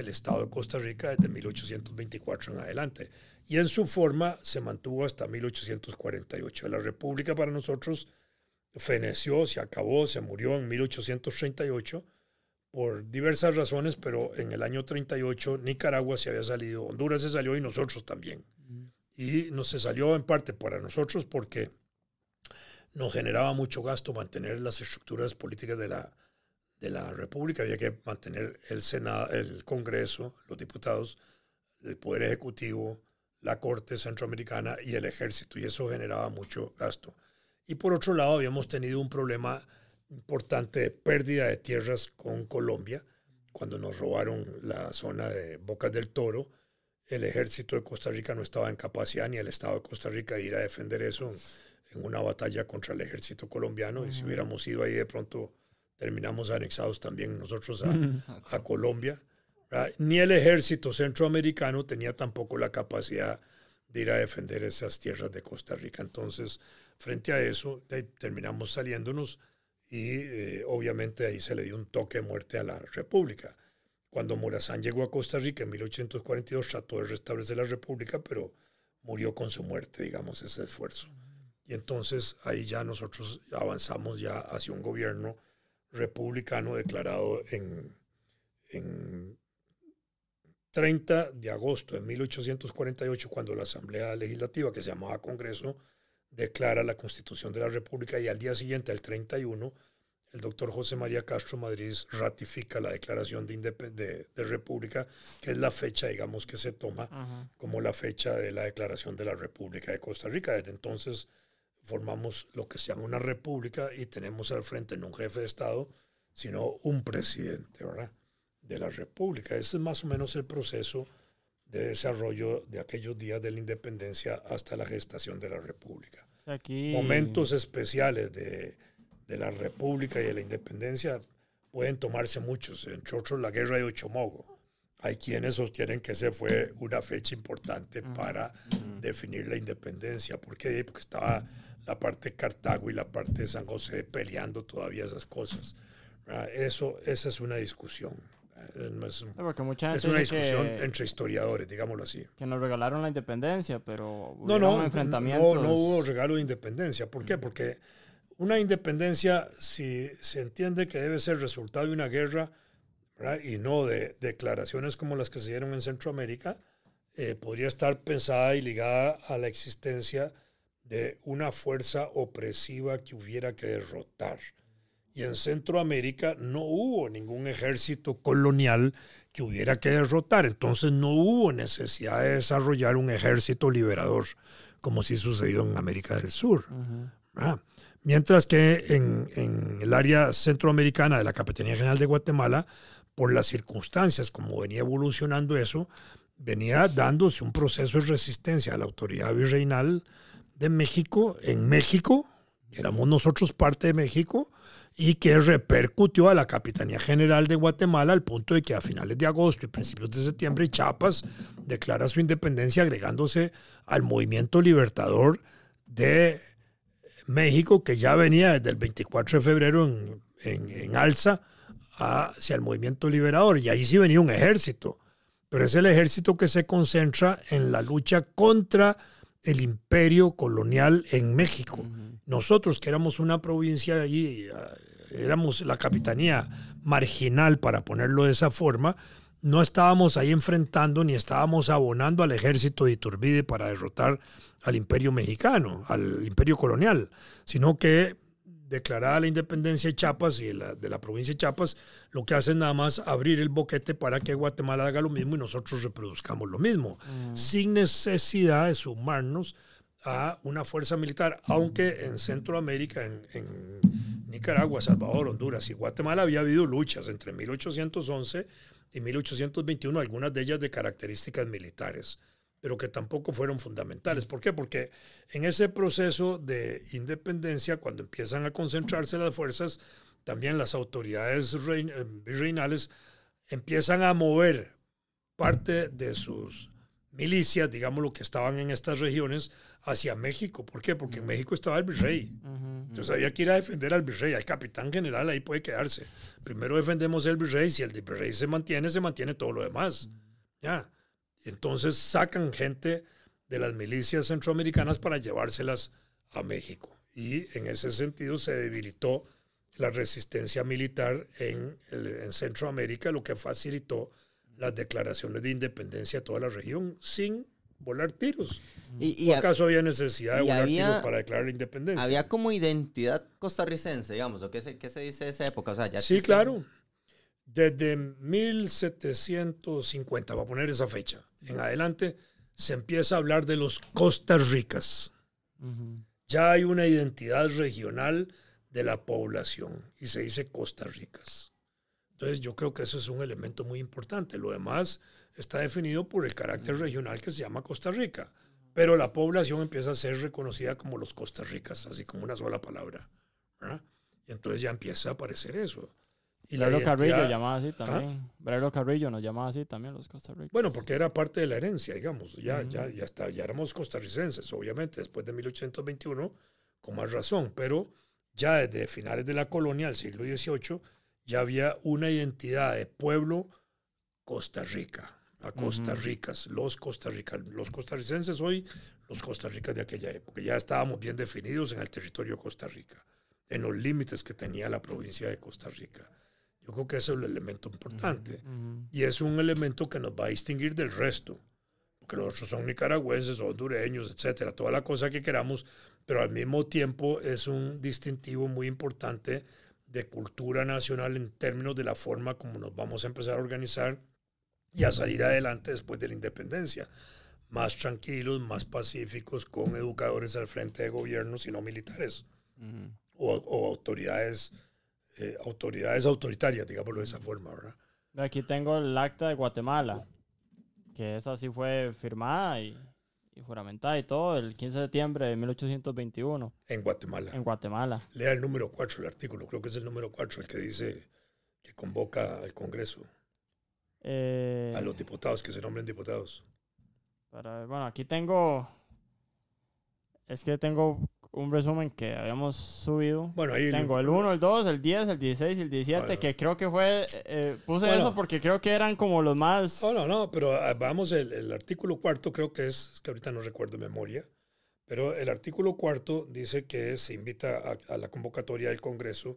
el Estado de Costa Rica desde 1824 en adelante. Y en su forma se mantuvo hasta 1848. La República para nosotros feneció, se acabó, se murió en 1838 por diversas razones, pero en el año 38 Nicaragua se había salido, Honduras se salió y nosotros también. Y no se salió en parte para nosotros porque nos generaba mucho gasto mantener las estructuras políticas de la, de la República. Había que mantener el Senado, el Congreso, los diputados, el Poder Ejecutivo, la Corte Centroamericana y el Ejército. Y eso generaba mucho gasto. Y por otro lado, habíamos tenido un problema importante de pérdida de tierras con Colombia, cuando nos robaron la zona de Bocas del Toro. El ejército de Costa Rica no estaba en capacidad ni el Estado de Costa Rica de ir a defender eso en, una batalla contra el ejército colombiano. Y si hubiéramos ido ahí, de pronto terminamos anexados también nosotros a, a Colombia. Ni el ejército centroamericano tenía tampoco la capacidad de ir a defender esas tierras de Costa Rica. Entonces, Frente a eso, terminamos saliéndonos y eh, obviamente ahí se le dio un toque de muerte a la República. Cuando Morazán llegó a Costa Rica en 1842 trató de restablecer la República, pero murió con su muerte, digamos, ese esfuerzo. Y entonces ahí ya nosotros avanzamos ya hacia un gobierno republicano declarado en, en 30 de agosto de 1848, cuando la Asamblea Legislativa, que se llamaba Congreso, declara la Constitución de la República y al día siguiente, el 31, el doctor José María Castro Madrid ratifica la declaración de, de, República, que es la fecha, digamos, que se toma como la fecha de la declaración de la República de Costa Rica. Desde entonces formamos lo que se llama una república y tenemos al frente no un jefe de Estado, sino un presidente ¿verdad? de la República. Ese es más o menos el proceso de desarrollo de aquellos días de la independencia hasta la gestación de la República. momentos especiales de, de, la República y de la Independencia pueden tomarse muchos, entre otros la guerra de Ochomogo. Hay quienes sostienen que ese fue una fecha importante para definir la independencia. ¿Por qué? Porque estaba la parte de Cartago y la parte de San José peleando todavía esas cosas. Eso, esa es una discusión. Es, una discusión entre historiadores, digámoslo así. Que nos regalaron la independencia, pero no, no, enfrentamientos. No, no hubo regalo de independencia. ¿Por qué? Porque una independencia, si se entiende que debe ser resultado de una guerra y no de declaraciones como las que se dieron en Centroamérica, eh, podría estar pensada y ligada a la existencia de una fuerza opresiva que hubiera que derrotar. Y en Centroamérica no hubo ningún ejército colonial que hubiera que derrotar. Entonces no hubo necesidad de desarrollar un ejército liberador, como sí sucedió en América del Sur. Mientras que en, en, el área centroamericana de la Capitanía General de Guatemala, por las circunstancias, como venía evolucionando eso, venía dándose un proceso de resistencia a la autoridad virreinal de México en México, éramos nosotros parte de México, y que repercutió a la Capitanía General de Guatemala al punto de que a finales de agosto y principios de septiembre Chiapas declara su independencia agregándose al movimiento libertador de México que ya venía desde el 24 de febrero en, en alza hacia el movimiento liberador. Y ahí sí venía un ejército, pero es el ejército que se concentra en la lucha contra el imperio colonial en México. Nosotros, que éramos una provincia allí, eh, éramos la capitanía marginal, para ponerlo de esa forma, no estábamos ahí enfrentando ni estábamos abonando al ejército de Iturbide para derrotar al imperio mexicano, al imperio colonial, sino que declarada la independencia de Chiapas y de la, de la, provincia de Chiapas, lo que hace es nada más abrir el boquete para que Guatemala haga lo mismo y nosotros reproduzcamos lo mismo, mm. sin necesidad de sumarnos a una fuerza militar, aunque en Centroamérica, en, en, Nicaragua, Salvador, Honduras y Guatemala había habido luchas entre 1811 y 1821, algunas de ellas de características militares pero que tampoco fueron fundamentales. ¿Por qué? Porque en ese proceso de independencia, cuando empiezan a concentrarse las fuerzas, también las autoridades eh, virreinales empiezan a mover parte de sus milicias, digamos lo que estaban en estas regiones, hacia México. ¿Por qué? Porque en México estaba el virrey. Entonces había que ir a defender al virrey, al capitán general, ahí puede quedarse. Primero defendemos el virrey, si el virrey se mantiene, se mantiene todo lo demás. Ya. Entonces sacan gente de las milicias centroamericanas para llevárselas a México. Y en ese sentido se debilitó la resistencia militar en, Centroamérica, lo que facilitó las declaraciones de independencia de toda la región sin volar tiros. ¿Y, acaso había necesidad de volar tiros para declarar la independencia? Había como identidad costarricense, digamos, o qué se, qué se dice de esa época. O sea, ya sí, claro. Desde 1750, va a poner esa fecha, en adelante, se empieza a hablar de los Costas Ricas. Ya hay una identidad regional de la población y se dice Costas Ricas. Entonces yo creo que eso es un elemento muy importante. Lo demás está definido por el carácter regional que se llama Costa Rica, pero la población empieza a ser reconocida como los Costas Ricas, así como una sola palabra. Y entonces ya empieza a aparecer eso. Y Brero Carrillo llamaba así también. ¿Ah? Carrillo nos llamaba así también los costarricenses. Bueno, porque era parte de la herencia, digamos. Ya, ya, ya, está, ya éramos costarricenses, obviamente, después de 1821, con más razón. Pero ya desde finales de la colonia, del siglo XVIII, ya había una identidad de pueblo Costa Rica, a Costa Ricas, los costarricenses, los costarricenses hoy, los costarricas de aquella época. Ya estábamos bien definidos en el territorio de Costa Rica, en los límites que tenía la provincia de Costa Rica. Yo creo que ese es el elemento importante. Y es un elemento que nos va a distinguir del resto. Porque los otros son nicaragüenses, hondureños, etcétera, toda la cosa que queramos, pero al mismo tiempo es un distintivo muy importante de cultura nacional en términos de la forma como nos vamos a empezar a organizar y a salir adelante después de la independencia. Más tranquilos, más pacíficos, con educadores al frente de gobiernos y no militares o, o autoridades eh, autoridades autoritarias, digámoslo de esa forma, ¿verdad? Aquí tengo el acta de Guatemala, que esa sí fue firmada y, y juramentada y todo el 15 de septiembre de 1821 En Guatemala. en Guatemala. Lea el número 4 del artículo, creo que es el número 4 el que dice que convoca al Congreso, Eh, a los diputados, que se nombren diputados. para- bueno, aquí tengo. Es que tengo un resumen que habíamos subido. Bueno, ahí... Tengo el 1, el 2, el 10, el 16 y el 17, Bueno. que creo que fue. eh, puse Bueno. eso porque creo que eran como los más. No, no, no, pero ah, vamos, el, el artículo cuarto creo que es, es que ahorita no recuerdo de memoria, pero el artículo cuarto dice que se invita a, a la convocatoria del Congreso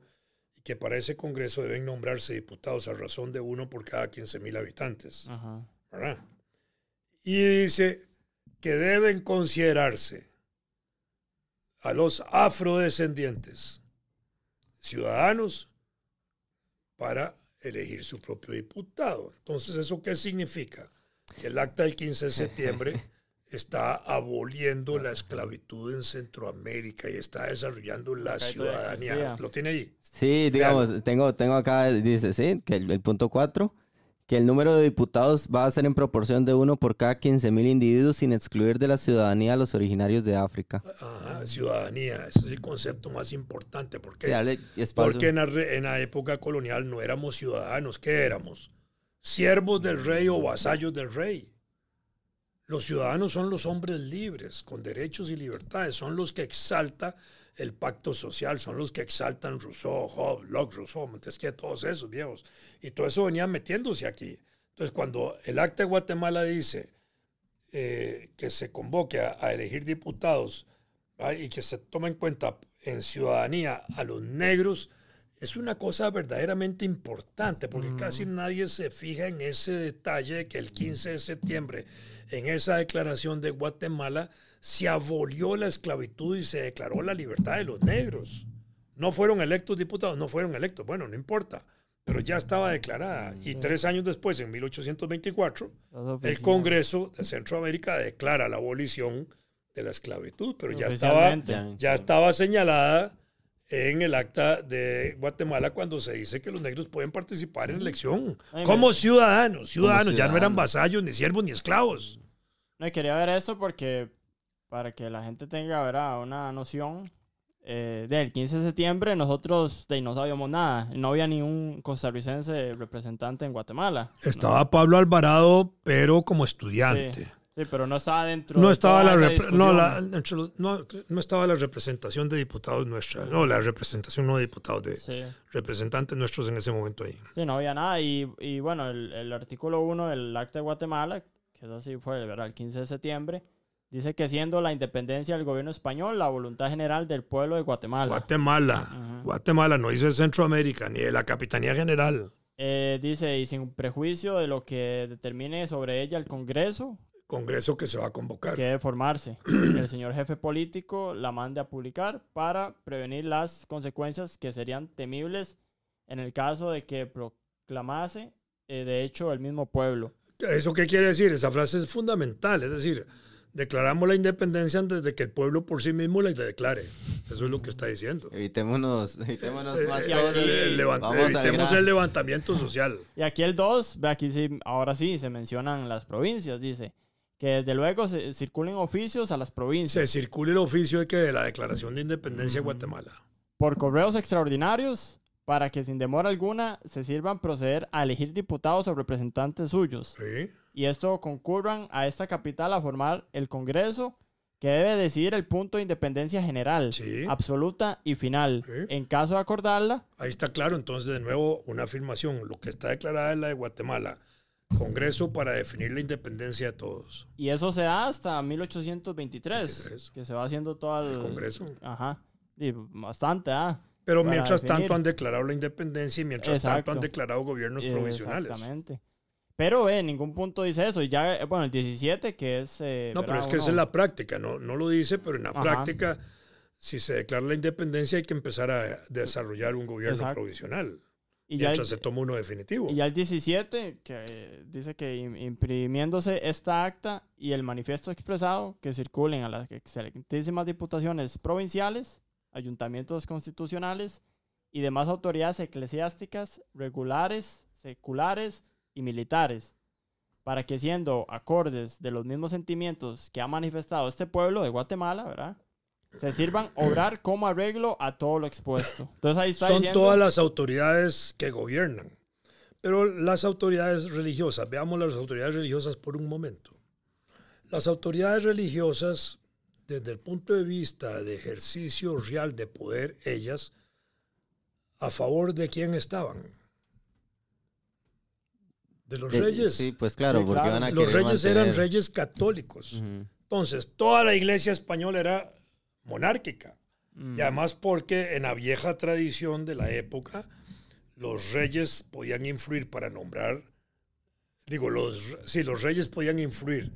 y que para ese Congreso deben nombrarse diputados a razón de uno por cada 15 mil habitantes. Ajá. ¿verdad? Y dice que deben considerarse a los afrodescendientes ciudadanos para elegir su propio diputado. Entonces, ¿eso qué significa? Que el acta del 15 de septiembre está aboliendo la esclavitud en Centroamérica y está desarrollando la ciudadanía. ¿Lo tiene ahí? Sí, digamos, tengo, tengo acá, dice, sí, que el, el punto 4, que el número de diputados va a ser en proporción de uno por cada 15.000 individuos sin excluir de la ciudadanía a los originarios de África. Ajá, ciudadanía, ese es el concepto más importante. Porque Sí, en la, en la época colonial no éramos ciudadanos. ¿Qué éramos? Siervos del rey o vasallos del rey. Los ciudadanos son los hombres libres, con derechos y libertades. Son los que exalta el pacto social, son los que exaltan Rousseau, Hobbes, Locke, Rousseau, Montesquieu, todos esos viejos. Y todo eso venía metiéndose aquí. Entonces, cuando el acta de Guatemala dice eh, que se convoque a, a elegir diputados y que se tome en cuenta en ciudadanía a los negros, es una cosa verdaderamente importante, porque casi nadie se fija en ese detalle de que el 15 de septiembre, en esa declaración de Guatemala, se abolió la esclavitud y se declaró la libertad de los negros. No fueron electos diputados, no fueron electos, bueno, no importa, pero ya estaba declarada. Y tres años después, en 1824, Las el. Congreso de Centroamérica declara la abolición de la esclavitud, pero ya estaba. Ya. estaba señalada en el acta de Guatemala cuando se dice que los negros pueden participar en elección Ay, como me- ciudadanos, ciudadanos, ya no eran vasallos, ni siervos, ni esclavos. No, quería ver esto porque para que la gente tenga ¿verdad? una noción eh, del 15 de septiembre nosotros de, no sabíamos nada. No había ni un costarricense representante en Guatemala. Estaba Pablo Alvarado, pero como estudiante. Sí, sí, pero no estaba dentro No de estaba, la esa no, la- no, no estaba la representación de diputados nuestra, no, la representación no de diputados, de Sí, representantes nuestros en ese momento ahí. sí, no había nada. Y, y bueno, el, el artículo 1 del Acta de Guatemala, que eso sí fue ¿verdad? el 15 de septiembre, dice que siendo la independencia del gobierno español la voluntad general del pueblo de Guatemala. Guatemala, Guatemala, no dice Centroamérica, ni de la Capitanía General. Eh, dice, y sin prejuicio de lo que determine sobre ella el Congreso, Congreso que se va a convocar. que debe formarse. Que el señor jefe político la mande a publicar para prevenir las consecuencias que serían temibles en el caso de que proclamase, eh, de hecho, el mismo pueblo. ¿Eso qué quiere decir? Esa frase es fundamental, es decir, declaramos la independencia antes de que el pueblo por sí mismo la declare. Eso es lo que está diciendo. Evitémonos, evitémonos más Eh, cosas. el- el levant- evitemos el levantamiento social. Y aquí el 2, ve aquí sí, ahora sí, se mencionan las provincias, dice. Que desde luego se circulen oficios a las Se provincias circule el oficio de que de la Declaración de Independencia de Guatemala. por correos extraordinarios para que sin demora alguna se sirvan proceder a elegir diputados o representantes suyos. ¿Sí? y esto concurran a esta capital a formar el Congreso que debe decidir el punto de independencia general, Sí. absoluta y final. Sí. En caso de acordarla, Ahí está claro, entonces de nuevo una afirmación. Lo que está declarada es la de Guatemala. Congreso para definir la independencia de todos. y eso se da hasta 1823, 23. que se va haciendo todo el... El Congreso. Ajá, y bastante, ¿ah? Pero mientras definir. tanto han declarado la independencia y mientras tanto han declarado gobiernos provisionales. Exactamente. Pero eh, en ningún punto dice eso. Y ya, eh, bueno, el 17, que es... eh, No, pero es que esa es la práctica, no, no lo dice, pero en la Ajá. práctica, si se declara la independencia, hay que empezar a desarrollar un gobierno Exacto. provisional, y ya el- mientras se toma uno definitivo. Y ya el 17, que eh, dice que im- imprimiéndose esta acta y el manifiesto expresado que circulen a las excelentísimas diputaciones provinciales, ayuntamientos constitucionales y demás autoridades eclesiásticas, regulares, seculares y militares. para que siendo acordes de los mismos sentimientos que ha manifestado este pueblo de Guatemala, ¿verdad? Se sirvan obrar como arreglo a todo lo expuesto. Entonces ahí está Son diciendo- todas las autoridades que gobiernan. Pero las autoridades religiosas, veamos las autoridades religiosas por un momento. Las autoridades religiosas, desde el punto de vista de ejercicio real de poder, ellas, ¿a favor de quién estaban? De los De- reyes. Sí, pues claro, Sí, porque claro. van a los reyes eran reyes católicos. Entonces, toda la iglesia española era monárquica. Mm. Y además porque en la vieja tradición de la época, los reyes podían influir para nombrar, digo, los, sí, los reyes podían influir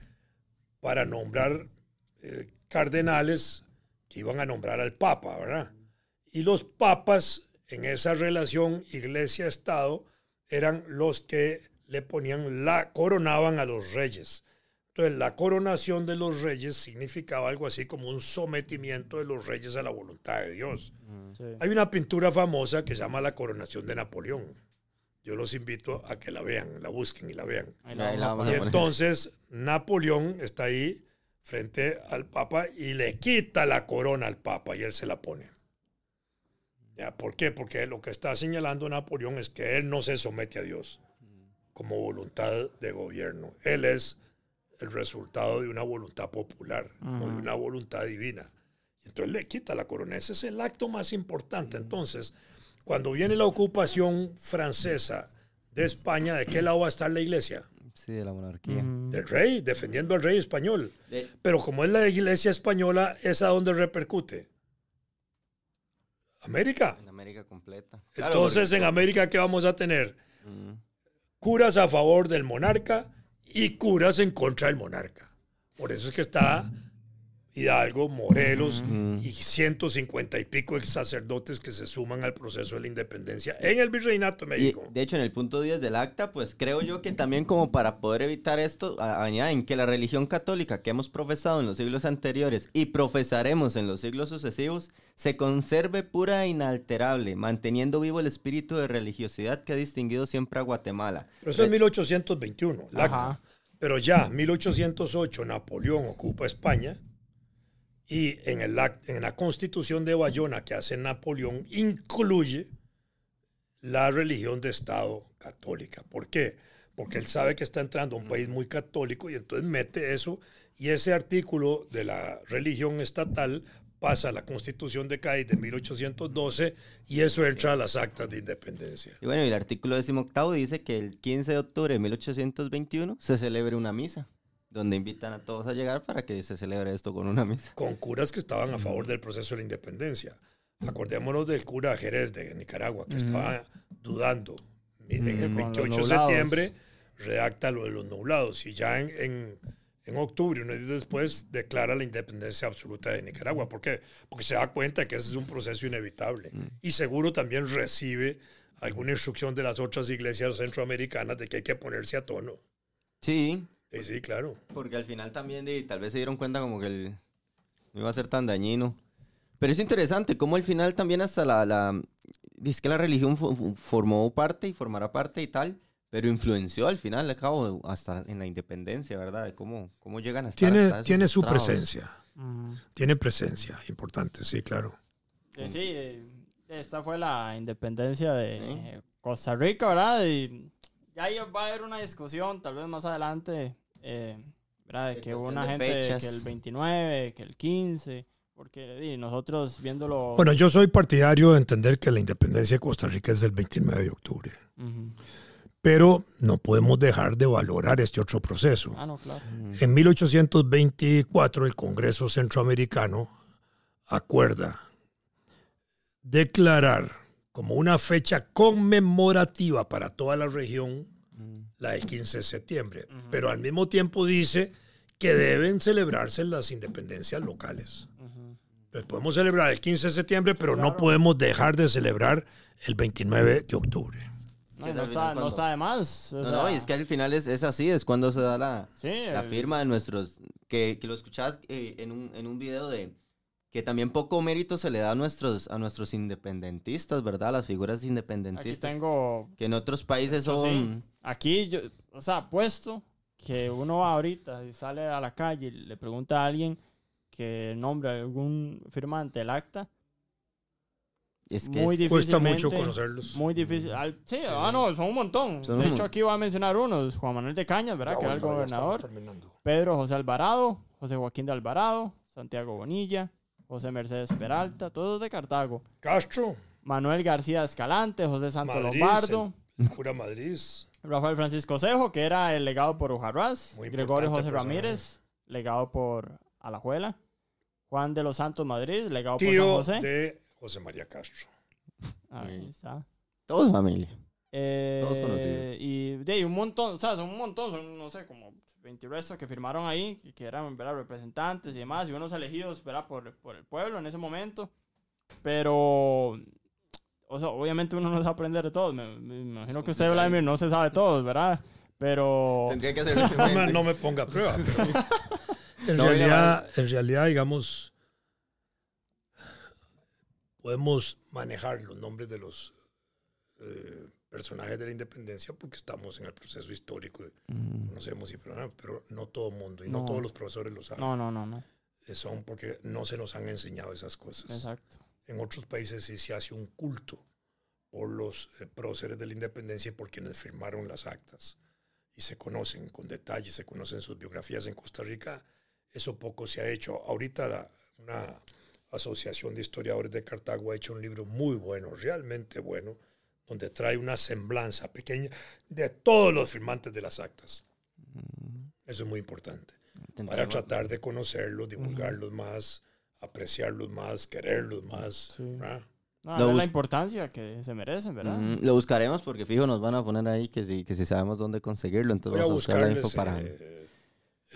para nombrar eh, cardenales que iban a nombrar al papa, ¿verdad? Y los papas en esa relación iglesia-estado eran los que le ponían la, coronaban a los reyes. Entonces, la coronación de los reyes significaba algo así como un sometimiento de los reyes a la voluntad de Dios. Sí. Hay una pintura famosa que se llama La coronación de Napoleón. Yo los invito a que la vean, la busquen y la vean. Ahí la Ahí vamos la a vamos Y entonces Napoleón está ahí frente al Papa y le quita la corona al Papa y él se la pone. ¿Ya? ¿Por qué? Porque lo que está señalando Napoleón es que él no se somete a Dios como voluntad de gobierno. Él es el resultado de una voluntad popular, no de una voluntad divina. Entonces le quita la corona. Ese es el acto más importante. Entonces, cuando viene la ocupación francesa de España, ¿de qué lado va a estar la iglesia? Sí, de la monarquía. Del rey, defendiendo al rey español. De- Pero como es la iglesia española, ¿es a donde repercute? América. En América completa. Entonces, en América, ¿qué vamos a tener? Mm. Curas a favor del monarca y curas en contra del monarca. Por eso es que está Hidalgo, Morelos Ujú. y 150 y pico ex sacerdotes que se suman al proceso de la independencia en el Virreinato de Y México. de hecho, en el punto 10 del acta, pues creo yo que también como para poder evitar esto, añaden que la religión católica que hemos profesado en los siglos anteriores y profesaremos en los siglos sucesivos, se conserve pura e inalterable, manteniendo vivo el espíritu de religiosidad que ha distinguido siempre a Guatemala. Pero eso es 1821, el acta. Pero ya, 1808, Napoleón ocupa España y en, el, en la constitución de Bayona que hace Napoleón incluye la religión de Estado católica. ¿Por qué? Porque él sabe que está entrando a un país muy católico y entonces mete eso y ese artículo de la religión estatal pasa a la constitución de Cádiz de 1812 y eso entra a las actas de independencia. Y bueno, el artículo 18 dice que el 15 de octubre de 1821 se celebre una misa, donde invitan a todos a llegar para que se celebre esto con una misa. con curas que estaban a favor del proceso de la independencia. Acordémonos del cura Jerez de Nicaragua, que estaba dudando. En el Con los 28 de septiembre redacta lo de los nublados y ya en, en, en octubre, unos días después, declara la independencia absoluta de Nicaragua. ¿Por qué? Porque se da cuenta que ese es un proceso inevitable. Y seguro también recibe alguna instrucción de las otras iglesias centroamericanas de que hay que ponerse a tono. Sí, Y sí, claro. Porque al final también de- tal vez se dieron cuenta como que el- no iba a ser tan dañino. Pero es interesante cómo al final también hasta la... la dice que la religión fo- fo- formó parte y formará parte y tal, pero influenció al final, al cabo, hasta en la independencia, ¿verdad? De cómo, cómo llegan a estar Tiene, hasta tiene su estrados. presencia. Ujú. Tiene presencia importante, sí, claro. Eh, sí, eh, esta fue la independencia de Sí. eh, Costa Rica, ¿verdad? Y ya ahí va a haber una discusión, tal vez más adelante, eh, ¿verdad? De que hubo una de gente fechas. que el 29, que el 15, porque nosotros viéndolo... Bueno, yo soy partidario de entender que la independencia de Costa Rica es del 29 de octubre, pero no podemos dejar de valorar este otro proceso. Ah, no, claro. En 1824 el Congreso Centroamericano acuerda declarar como una fecha conmemorativa para toda la región Mm. la del 15 de septiembre, pero al mismo tiempo dice que deben celebrarse las independencias locales. Pues podemos celebrar el 15 de septiembre, pero no podemos dejar de celebrar el 29 de octubre. No, está, no está de más. o No, sea, no, y es que al final es, es así, es cuando se da la, sí, la el- firma de nuestros, que, que lo escuchaba eh, en, un, en un video de que también poco mérito se le da a nuestros, a nuestros independentistas, ¿verdad? Las figuras independentistas. Aquí tengo Que en otros países son... sí. Aquí, yo, o sea, puesto que uno va ahorita y sale a la calle y le pregunta a alguien que nombre algún firmante del acta, Es que muy es- Cuesta mucho conocerlos. muy difícil. al- sí, ah, no, son un montón. Son de un hecho, aquí voy a mencionar unos. Juan Manuel de Cañas, ¿verdad? Ya, que era el gobernador. Pedro José Alvarado, José Joaquín de Alvarado, Santiago Bonilla, José Mercedes Peralta, todos de Cartago. Castro, Manuel García Escalante, José Santo Madrid, Lombardo, Cura Madrid. Rafael Francisco Cejo, que era el legado por Ujarraz, Muy Gregorio José. Ramírez, legado por Alajuela, Juan de los Santos Madrid, legado por San Tío José. de José María Castro. Ahí está. Todos familia. Eh, Todos conocidos. Y de ahí un montón, o sea, son un montón, son, no sé, como 20 restos que firmaron ahí, que, que eran ¿verdad? representantes y demás, y unos elegidos ¿verdad? Por, por el pueblo en ese momento. Pero, o sea, obviamente uno no sabe aprender de todos. Me, me imagino que usted, Vladimir, no se sabe todos, ¿verdad? Pero, Tendría que hacerlo. No me, no me ponga a prueba. pero en, No, realidad, en realidad, digamos, podemos manejar los nombres de los eh, personajes de la independencia porque estamos en el proceso histórico. Mm. Conocemos y pero, pero no todo el mundo y no, No. todos los profesores lo saben. no, no, no, no. Eh, Son porque no se nos han enseñado esas cosas. Exacto. En otros países sí se hace un culto por los eh, próceres de la independencia y por quienes firmaron las actas. Y se conocen con detalle, se conocen sus biografías en Costa Rica. Eso poco se ha hecho. Ahorita la- una asociación de historiadores de Cartago ha hecho un libro muy bueno, realmente bueno, donde trae una semblanza pequeña de todos los firmantes de las actas. Eso es muy importante para tratar de conocerlos, divulgarlos más, apreciarlos más, quererlos más. Sí. la importancia que se merecen, ¿verdad? Mm, lo buscaremos porque fijo nos van a poner ahí que si, que si sabemos dónde conseguirlo. Entonces Voy a vamos a buscar la info para... eh,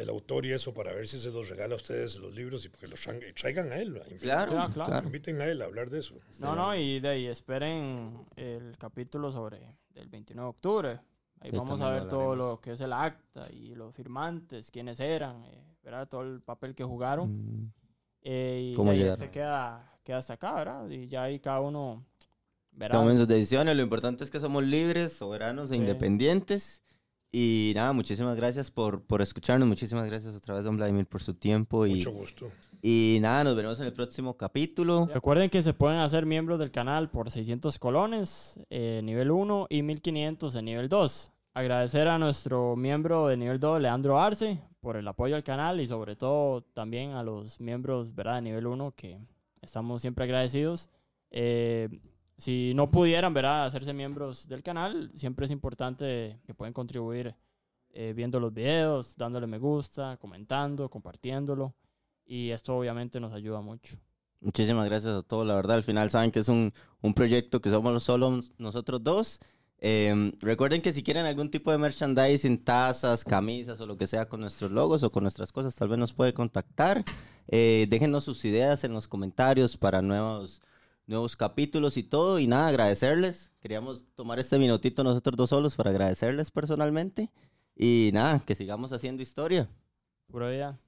el autor y eso para ver si se los regala a ustedes los libros y porque los traigan a él. inviten- Claro, Claro, claro. claro. Inviten a él a hablar de eso. No, no, y de ahí esperen el capítulo sobre el 29 de octubre. Ahí Sí, vamos a ver todo lo que es el acta y los firmantes, quiénes eran, eh, ¿verdad? Todo el papel que jugaron. Mm. Eh, y ¿Cómo ahí este queda, queda hasta acá, ¿verdad? Y ya ahí cada uno verá. Tomen sus decisiones. Lo importante es que somos libres, soberanos e Sí. independientes. Y nada, muchísimas gracias por, por escucharnos. Muchísimas gracias otra vez, don Vladimir, por su tiempo. Y, Mucho gusto. y nada, nos veremos en el próximo capítulo. Recuerden que se pueden hacer miembros del canal por 600 colones, eh, nivel 1, y 1500 en nivel 2. Agradecer a nuestro miembro de nivel 2, Leandro Arce, por el apoyo al canal y sobre todo también a los miembros ¿verdad? de nivel 1 que estamos siempre agradecidos. Eh, si no pudieran ¿verdad? hacerse miembros del canal, siempre es importante que pueden contribuir eh, viendo los videos, dándole me gusta, comentando, compartiéndolo. Y esto obviamente nos ayuda mucho. Muchísimas gracias a todos. La verdad, al final saben que es un, un proyecto que somos solo nosotros dos. Eh, recuerden que si quieren algún tipo de merchandising, tazas, camisas o lo que sea con nuestros logos o con nuestras cosas, tal vez nos puede contactar. Eh, déjenos sus ideas en los comentarios para nuevos, nuevos capítulos y todo. Y nada, agradecerles. Queríamos tomar este minutito nosotros dos solos para agradecerles personalmente. Y nada, que sigamos haciendo historia. Pura vida.